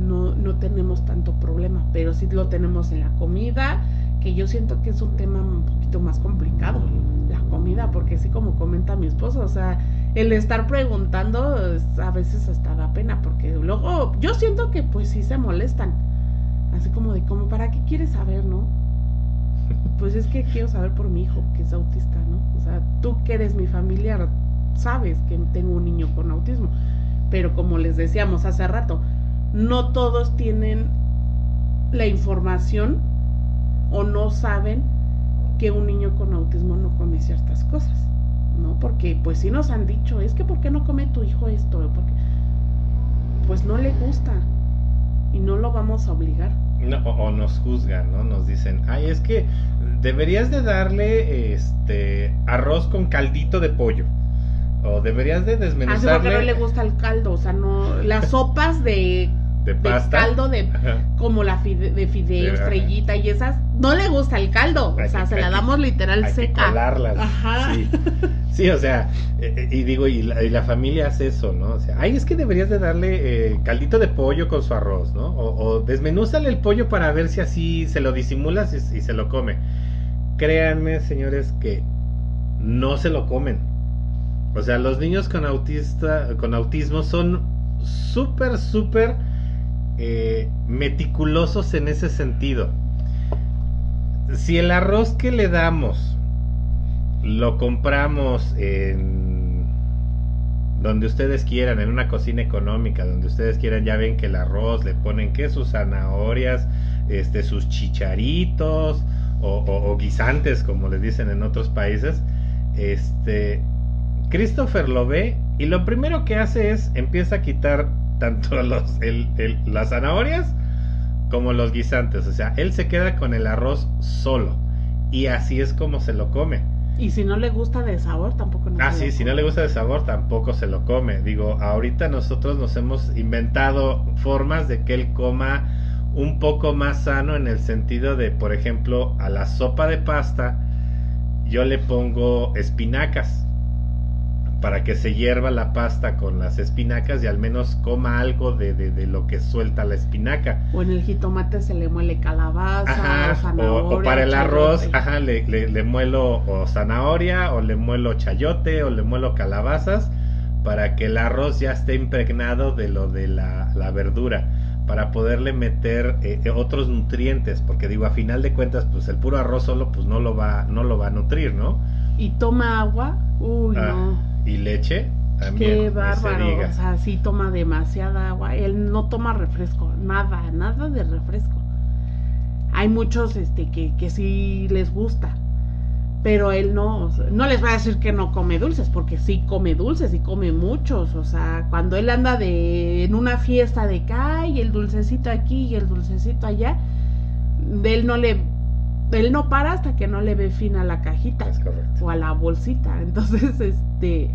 no, no tenemos tanto problema, pero sí lo tenemos en la comida, que yo siento que es un tema un poquito más complicado, la comida, porque sí como comenta mi esposo, o sea, el estar preguntando a veces hasta da pena, porque luego yo siento que pues sí se molestan, así como de como, ¿para qué quieres saber, no? pues es que quiero saber por mi hijo que es autista, ¿no? O sea, tú que eres mi familiar, sabes que tengo un niño con autismo, pero como les decíamos hace rato, no todos tienen la información o no saben que un niño con autismo no come ciertas cosas, ¿no? Porque pues sí nos han dicho, es que ¿por qué no come tu hijo esto? Porque pues no le gusta y no lo vamos a obligar. No, o, nos juzgan, ¿no? Nos dicen, ay, es que deberías de darle este arroz con caldito de pollo. O deberías de desmenuzarle... Ah, no le gusta el caldo, o sea, no... Las sopas de de, caldo de como la de fideo, estrellita y esas, no le gusta el caldo, o sea, se la damos literal hay seca. Que Ajá. Sí. sí. o sea, eh, eh, y digo, y la, familia hace eso, ¿no? O sea, ay, es que deberías de darle eh, caldito de pollo con su arroz, ¿no? O, o, desmenúzale el pollo para ver si así se lo disimulas y, y se lo come. Créanme, señores, que no se lo comen. O sea, los niños con autista, con autismo son súper, súper eh, meticulosos en ese sentido. Si el arroz que le damos lo compramos en donde ustedes quieran, en una cocina económica, donde ustedes quieran, ya ven que el arroz le ponen que sus zanahorias, este, sus chicharitos o, o guisantes, como les dicen en otros países. Este, Christopher lo ve y lo primero que hace es empieza a quitar tanto los, las zanahorias como los guisantes. O sea, él se queda con el arroz solo. Y así es como se lo come. Y si no le gusta de sabor, tampoco no Ah, sí, si no le gusta de sabor, tampoco se lo come. Digo, ahorita nosotros nos hemos inventado formas de que él coma un poco más sano en el sentido de, por ejemplo, a la sopa de pasta yo le pongo espinacas para que se hierva la pasta con las espinacas y al menos coma algo de, de, lo que suelta la espinaca. O en el jitomate se le muele calabaza o zanahoria. O, para el arroz, ajá, le, le, muelo o zanahoria o le muelo chayote o le muelo calabazas para que el arroz ya esté impregnado de lo de la, la verdura para poderle meter eh, eh, otros nutrientes porque digo a final de cuentas pues el puro arroz solo pues no lo va no lo va a nutrir no y toma agua uy ah, no y leche también. Qué bárbaro. O sea, sí toma demasiada agua. Él no toma refresco, nada, nada de refresco. Hay muchos este, que, que sí les gusta, pero él no. No les va a decir que no come dulces, porque sí come dulces y come muchos. O sea, cuando él anda de, en una fiesta de acá y el dulcecito aquí y el dulcecito allá, de él no le él no para hasta que no le ve fin a la cajita o a la bolsita. Entonces, este,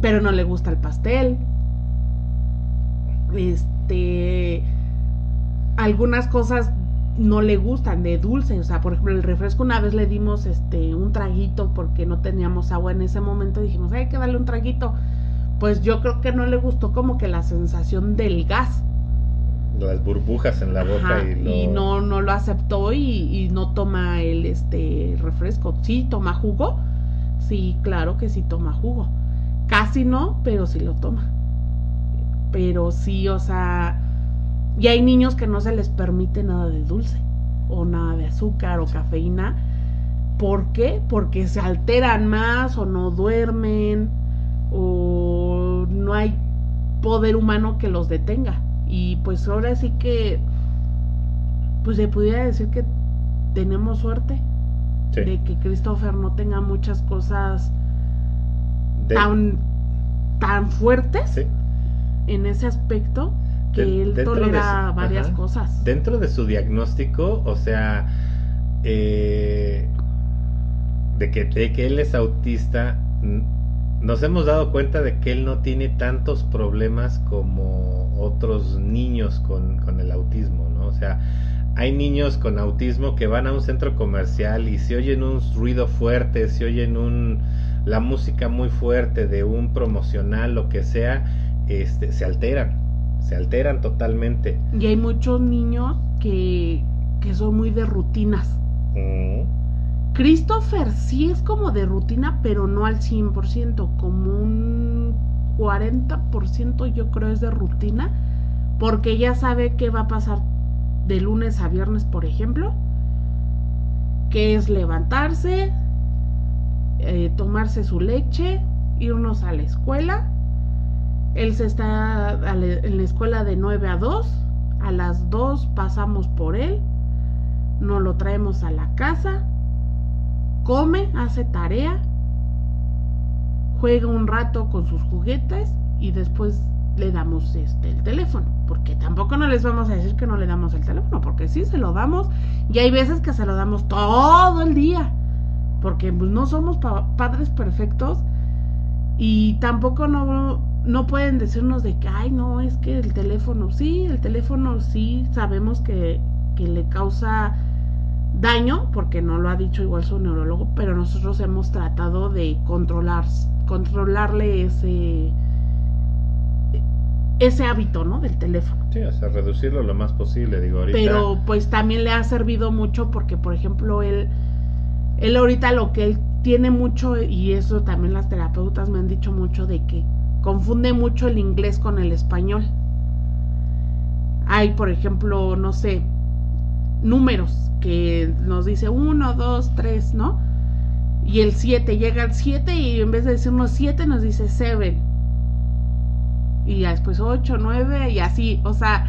pero no le gusta el pastel. Este, algunas cosas no le gustan de dulce, o sea, por ejemplo, el refresco una vez le dimos este un traguito porque no teníamos agua en ese momento, dijimos, "Hay que darle un traguito." Pues yo creo que no le gustó como que la sensación del gas las burbujas en la boca y, no no lo aceptó y, no toma el este refresco. Sí toma jugo. Sí claro que sí toma jugo. Casi no pero sí lo toma. Pero sí o sea y hay niños que no se les permite nada de dulce o nada de azúcar o cafeína. ¿por qué? porque se alteran más o no duermen o no hay poder humano que los detenga y pues ahora sí que, pues se pudiera decir que tenemos suerte de que Christopher no tenga muchas cosas tan, tan fuertes en ese aspecto que él tolera varias cosas. Dentro de su diagnóstico, o sea, eh, de, que, de que él es autista, nos hemos dado cuenta de que él no tiene tantos problemas como otros niños con, el autismo, ¿no? O sea, hay niños con autismo que van a un centro comercial y si oyen un ruido fuerte, si oyen un, la música muy fuerte de un promocional, lo que sea, este, se alteran, se alteran totalmente. Y hay muchos niños que, que son muy de rutinas. Mm. Christopher sí es como de rutina, pero no al 100%, como un 40% yo creo es de rutina, porque ya sabe qué va a pasar de lunes a viernes, por ejemplo, que es levantarse, eh, tomarse su leche, irnos a la escuela. Él se está en la escuela de 9 a 2, a las 2 pasamos por él, nos lo traemos a la casa, come, hace tarea, juega un rato con sus juguetes y después le damos este el teléfono, porque tampoco no les vamos a decir que no le damos el teléfono, porque sí se lo damos y hay veces que se lo damos todo el día, porque pues, no somos padres perfectos y tampoco no no pueden decirnos de que ay no es que el teléfono sí, el teléfono sí sabemos que que le causa daño, porque no lo ha dicho igual su neurólogo, pero nosotros hemos tratado de controlar, controlarle ese ese hábito, ¿no? Del teléfono. Sí, o sea, reducirlo lo más posible, digo, ahorita. Pero pues también le ha servido mucho porque, por ejemplo, él, él ahorita lo que él tiene mucho, y eso también las terapeutas me han dicho mucho, de que confunde mucho el inglés con el español. Hay, por ejemplo, no sé, números que nos dice 1, 2, 3, ¿no? Y el 7 llega al 7 y en vez de decirnos 7 nos dice 7. Y después 8, 9 y así, o sea,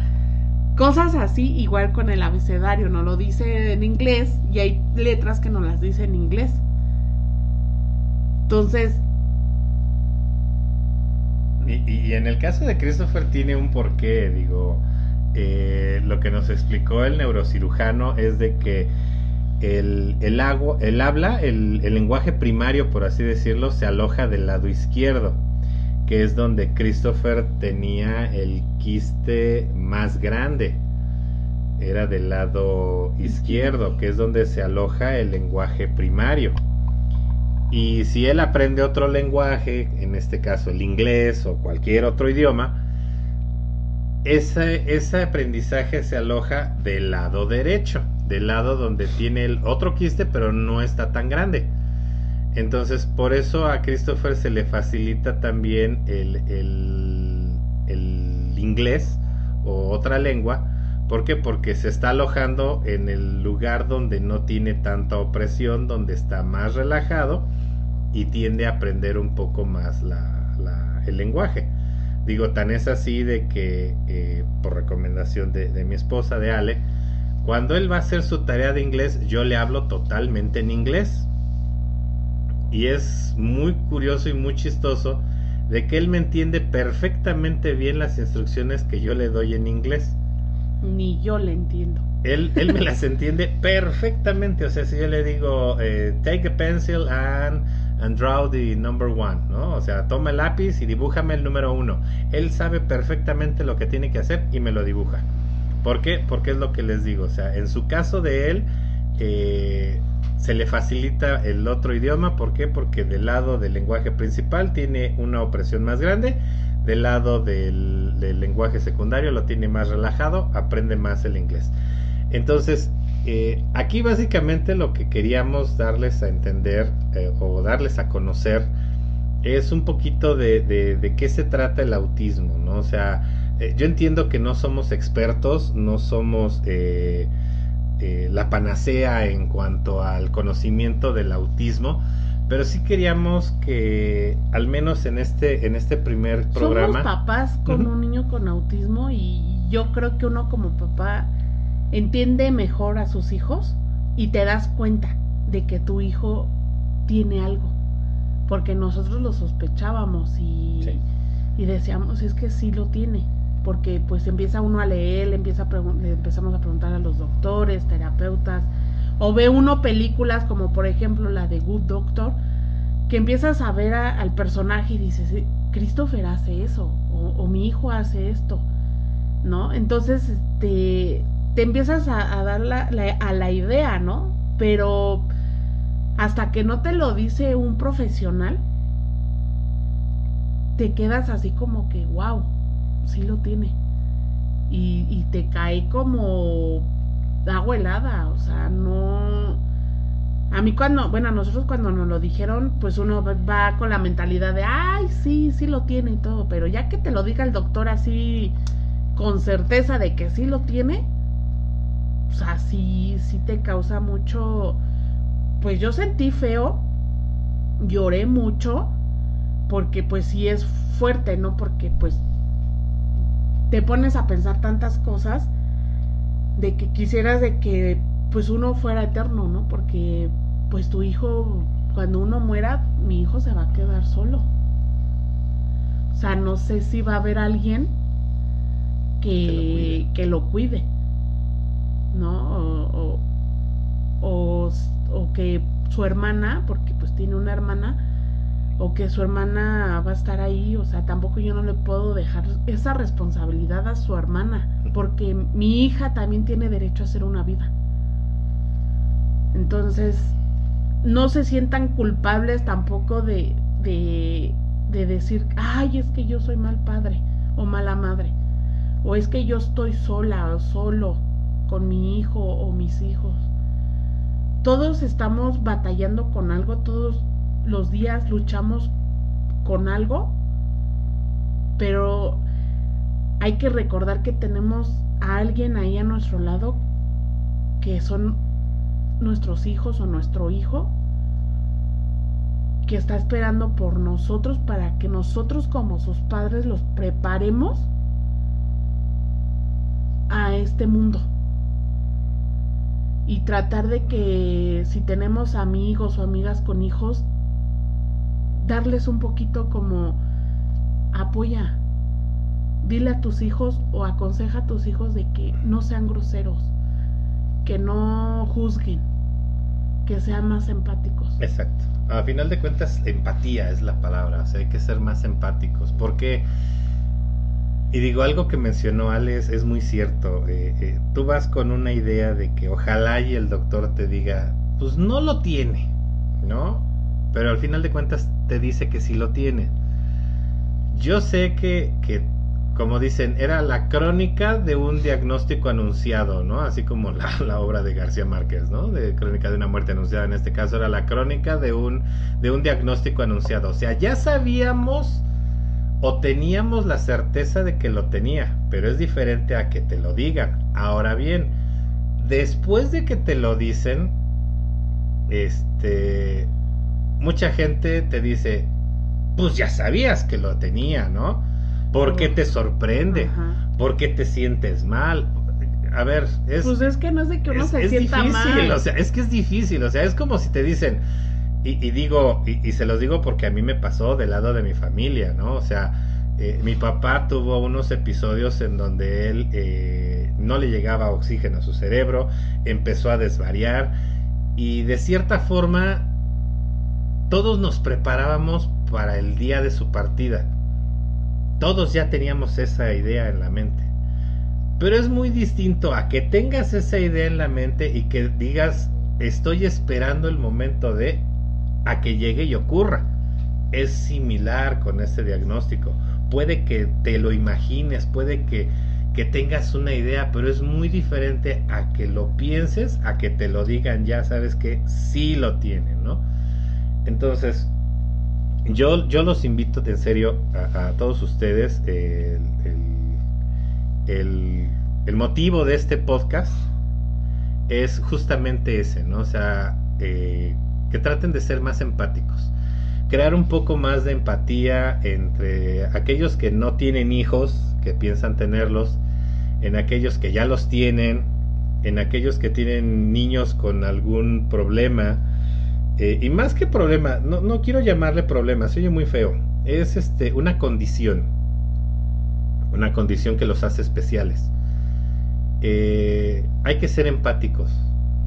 cosas así igual con el abecedario, no lo dice en inglés y hay letras que no las dice en inglés. Entonces... Y, y en el caso de Christopher tiene un porqué, digo, eh, lo que nos explicó el neurocirujano es de que el, el, agua, el habla, el, el, lenguaje primario, por así decirlo, se aloja del lado izquierdo, que es donde Christopher tenía el quiste más grande. Era del lado izquierdo, que es donde se aloja el lenguaje primario. Y si él aprende otro lenguaje, en este caso el inglés o cualquier otro idioma, ese, aprendizaje se aloja del lado derecho, del lado donde tiene el otro quiste, pero no está tan grande. Entonces, por eso a Christopher se le facilita también el inglés o otra lengua. ¿Por qué? Porque se está alojando en el lugar donde no tiene tanta opresión, donde está más relajado y tiende a aprender un poco más la, el lenguaje. Digo, tan es así de que, eh, por recomendación de, de, mi esposa, de Ale, cuando él va a hacer su tarea de inglés, yo le hablo totalmente en inglés. Y es muy curioso y muy chistoso de que él me entiende perfectamente bien las instrucciones que yo le doy en inglés. Ni yo le entiendo. Él, él me las entiende perfectamente. O sea, si yo le digo, eh, take a pencil and and draw the number one, ¿no? O sea, toma el lápiz y dibújame el número uno. Él sabe perfectamente lo que tiene que hacer y me lo dibuja. ¿Por qué? Porque es lo que les digo. O sea, en su caso de él, eh, se le facilita el otro idioma. ¿Por qué? Porque del lado del lenguaje principal tiene una opresión más grande. Del lado del, del lenguaje secundario lo tiene más relajado, aprende más el inglés. Entonces, eh, aquí básicamente lo que queríamos darles a entender eh, o darles a conocer es un poquito de, de, qué se trata el autismo, ¿no? O sea, eh, yo entiendo que no somos expertos, no somos la panacea en cuanto al conocimiento del autismo, pero sí queríamos que al menos en este en este primer programa somos papás con un niño con autismo y yo creo que uno como papá entiende mejor a sus hijos y te das cuenta de que tu hijo tiene algo. Porque nosotros lo sospechábamos y, y decíamos, es que sí lo tiene. Porque pues empieza uno a leer, empieza le empezamos a preguntar a los doctores, terapeutas, o ve uno películas como por ejemplo la de Good Doctor, que empiezas a ver al personaje y dices, Christopher hace eso, o, o mi hijo hace esto, ¿no? Entonces, este, te empiezas a, dar la, a la idea, ¿no? Pero hasta que no te lo dice un profesional, te quedas así como que, wow, sí lo tiene. Y, y te cae como agua helada, o sea, no... A mí cuando, bueno, a nosotros cuando nos lo dijeron, pues uno va con la mentalidad de, ay, sí, sí lo tiene y todo, pero ya que te lo diga el doctor así con certeza de que sí lo tiene, o sea, sí, sí te causa mucho, pues yo sentí feo, lloré mucho, porque pues sí es fuerte, ¿no? Porque pues te pones a pensar tantas cosas de que quisieras de que pues uno fuera eterno, ¿no? Porque pues tu hijo, cuando uno muera, mi hijo se va a quedar solo. O sea, no sé si va a haber alguien que, que lo cuide. ¿No? O, o, o, que su hermana, porque pues tiene una hermana, o que su hermana va a estar ahí, o sea, tampoco yo no le puedo dejar esa responsabilidad a su hermana, porque mi hija también tiene derecho a hacer una vida. Entonces, no se sientan culpables tampoco de, de, de decir, ay, es que yo soy mal padre o mala madre, o es que yo estoy sola o solo con mi hijo o mis hijos. Todos estamos batallando con algo, todos los días luchamos con algo, pero hay que recordar que tenemos a alguien ahí a nuestro lado que son nuestros hijos o nuestro hijo que está esperando por nosotros para que nosotros como sus padres los preparemos a este mundo y tratar de que si tenemos amigos o amigas con hijos, darles un poquito como apoya. Dile a tus hijos o aconseja a tus hijos de que no sean groseros, que no juzguen, que sean más empáticos. Exacto. A final de cuentas, empatía es la palabra, o sea, hay que ser más empáticos, porque, y digo, algo que mencionó Alex es muy cierto, eh, eh, tú vas con una idea de que ojalá y el doctor te diga, pues no lo tiene, ¿no? Pero al final de cuentas te dice que sí lo tiene. Yo sé que, que como dicen, era la crónica de un diagnóstico anunciado, ¿no? Así como la, obra de García Márquez, ¿no? De crónica de una muerte anunciada. En este caso era la crónica de un, de un diagnóstico anunciado. O sea, ya sabíamos o teníamos la certeza de que lo tenía, pero es diferente a que te lo digan. Ahora bien, después de que te lo dicen, este, mucha gente te dice, pues ya sabías que lo tenía, ¿no? ¿Por qué te sorprende? ¿Por qué te sientes mal? A ver, es. Pues es que no es de que uno se sienta difícil, O sea, es que es difícil. O sea, es como si te dicen. Y, digo, y, se los digo porque a mí me pasó del lado de mi familia, ¿no? O sea, eh, mi papá tuvo unos episodios en donde él eh, no le llegaba oxígeno a su cerebro, empezó a desvariar y de cierta forma todos nos preparábamos para el día de su partida todos ya teníamos esa idea en la mente. Pero es muy distinto a que tengas esa idea en la mente y que digas, estoy esperando el momento de a que llegue y ocurra. Es similar con este diagnóstico. Puede que te lo imagines, puede que, que tengas una idea, pero es muy diferente a que lo pienses, a que te lo digan ya, sabes que sí lo tienen, ¿no? Entonces, yo, yo los invito en serio a, todos ustedes. El, motivo de este podcast es justamente ese, ¿no? O sea, eh, que traten de ser más empáticos. Crear un poco más de empatía entre aquellos que no tienen hijos, que piensan tenerlos, en aquellos que ya los tienen, en aquellos que tienen niños con algún problema, eh, y más que problema, no, no quiero llamarle problema, se oye muy feo. Es este, una condición. Una condición que los hace especiales. Eh, hay que ser empáticos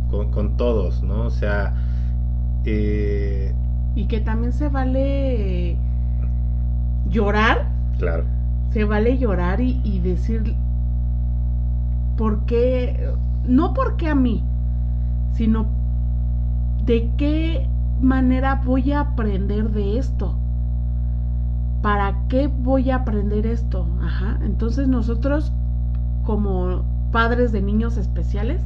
con, todos, ¿no? O sea. Eh, y que también se vale llorar. Claro. Se vale llorar y, y decir. ¿Por qué? No porque a mí, sino ¿de qué manera voy a aprender de esto? ¿Para qué voy a aprender esto? Ajá. Entonces nosotros como padres de niños especiales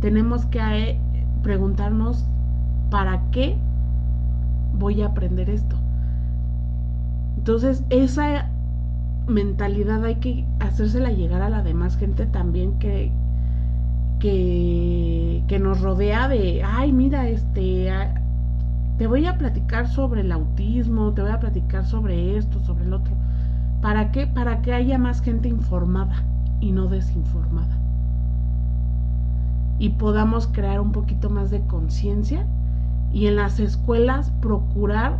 tenemos que eh, preguntarnos ¿para qué voy a aprender esto? Entonces esa mentalidad hay que hacérsela llegar a la demás gente también que, que, que nos rodea de, ay, mira, este, te voy a platicar sobre el autismo, te voy a platicar sobre esto, sobre el otro. ¿Para qué? Para que haya más gente informada y no desinformada. Y podamos crear un poquito más de conciencia y en las escuelas procurar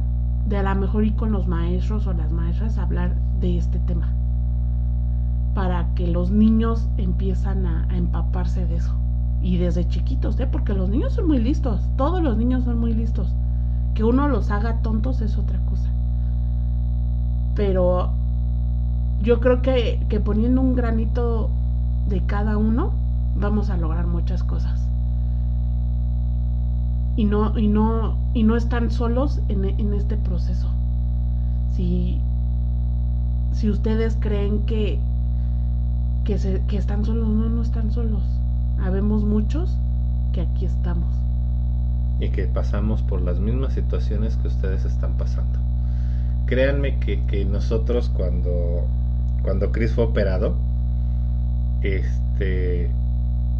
de a lo mejor ir con los maestros o las maestras a hablar de este tema para que los niños empiezan a, empaparse de eso. Y desde chiquitos, ¿eh? porque los niños son muy listos, todos los niños son muy listos. Que uno los haga tontos es otra cosa. Pero yo creo que, que poniendo un granito de cada uno, vamos a lograr muchas cosas. Y no, y no, y no están solos en, en este proceso. Si, si ustedes creen que, que, se, que están solos, no, no están solos. Habemos muchos que aquí estamos. Y que pasamos por las mismas situaciones que ustedes están pasando. Créanme que, que nosotros cuando, cuando Chris fue operado, este,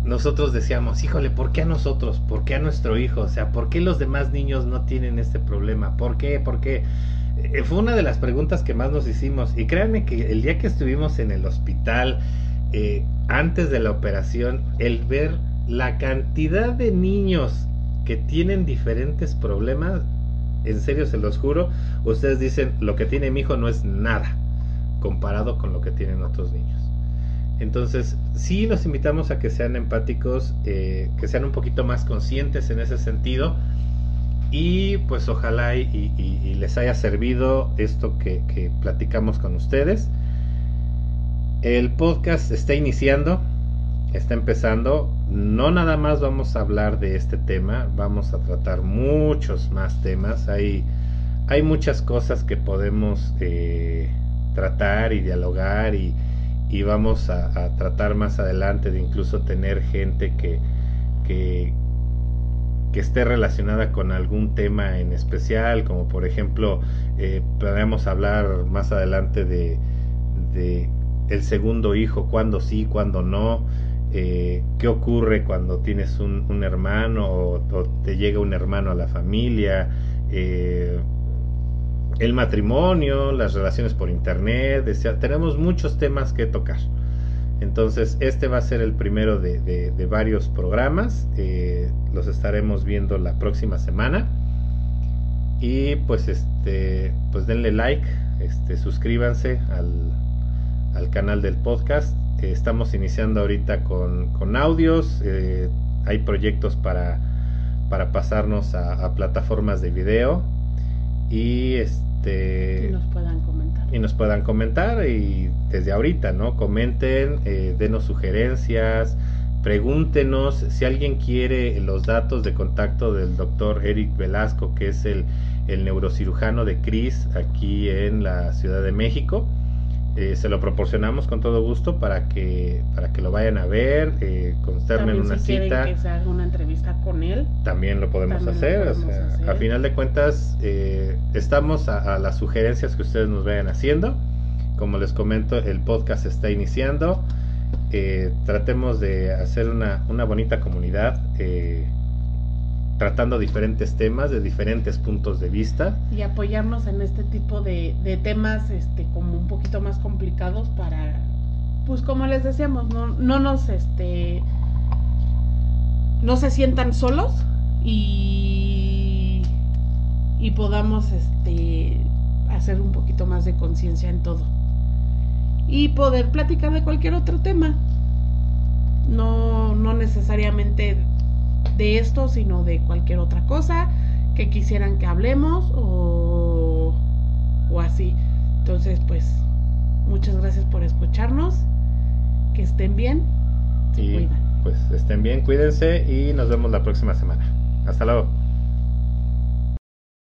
nosotros decíamos, híjole, ¿por qué a nosotros? ¿Por qué a nuestro hijo? O sea, ¿por qué los demás niños no tienen este problema? ¿Por qué? ¿Por qué? Eh, fue una de las preguntas que más nos hicimos. Y créanme que el día que estuvimos en el hospital, eh, antes de la operación, el ver la cantidad de niños que tienen diferentes problemas, en serio se los juro, ustedes dicen, lo que tiene mi hijo no es nada comparado con lo que tienen otros niños. Entonces, sí los invitamos a que sean empáticos, eh, que sean un poquito más conscientes en ese sentido. Y pues ojalá y, les haya servido esto que, platicamos con ustedes. El podcast está iniciando, está empezando. No nada más vamos a hablar de este tema, vamos a tratar muchos más temas. Hay, hay muchas cosas que podemos eh, tratar y dialogar y, y vamos a, tratar más adelante de incluso tener gente que, que, que, esté relacionada con algún tema en especial, como por ejemplo, eh, hablar más adelante de, de el segundo hijo, cuándo sí, cuándo no, eh, qué ocurre cuando tienes un, un hermano o, te llega un hermano a la familia, eh, el matrimonio, las relaciones por internet, tenemos muchos temas que tocar. Entonces, este va a ser el primero de, varios programas. Eh, los estaremos viendo la próxima semana. Y pues este, pues denle like, este, suscríbanse al, canal del podcast. Eh, estamos iniciando ahorita con, audios. Eh, hay proyectos para, para pasarnos a, a plataformas de video. Y este este, y nos puedan comentar. Y nos puedan comentar y desde ahorita, ¿no? Comenten, eh, denos sugerencias, pregúntenos si alguien quiere los datos de contacto del doctor Eric Velasco, que es el, el neurocirujano de CRIS aquí en la Ciudad de México. Eh, se lo proporcionamos con todo gusto para que para que lo vayan a ver, eh, consternen una si cita. que se haga una entrevista con él. También lo podemos, hacer, A final de cuentas, eh, estamos a, las sugerencias que ustedes nos vayan haciendo. Como les comento, el podcast está iniciando. Eh, tratemos de hacer una, una bonita comunidad tratando diferentes temas de diferentes puntos de vista. Y apoyarnos en este tipo de, temas este, como un poquito más complicados para, pues como les decíamos, no, no nos, este, no se sientan solos y, y podamos, este, hacer un poquito más de conciencia en todo. Y poder platicar de cualquier otro tema. No, no necesariamente de esto, sino de cualquier otra cosa que quisieran que hablemos o, o así. Entonces, pues, muchas gracias por escucharnos. Que estén bien. y, Pues estén bien, cuídense y nos vemos la próxima semana. Hasta luego.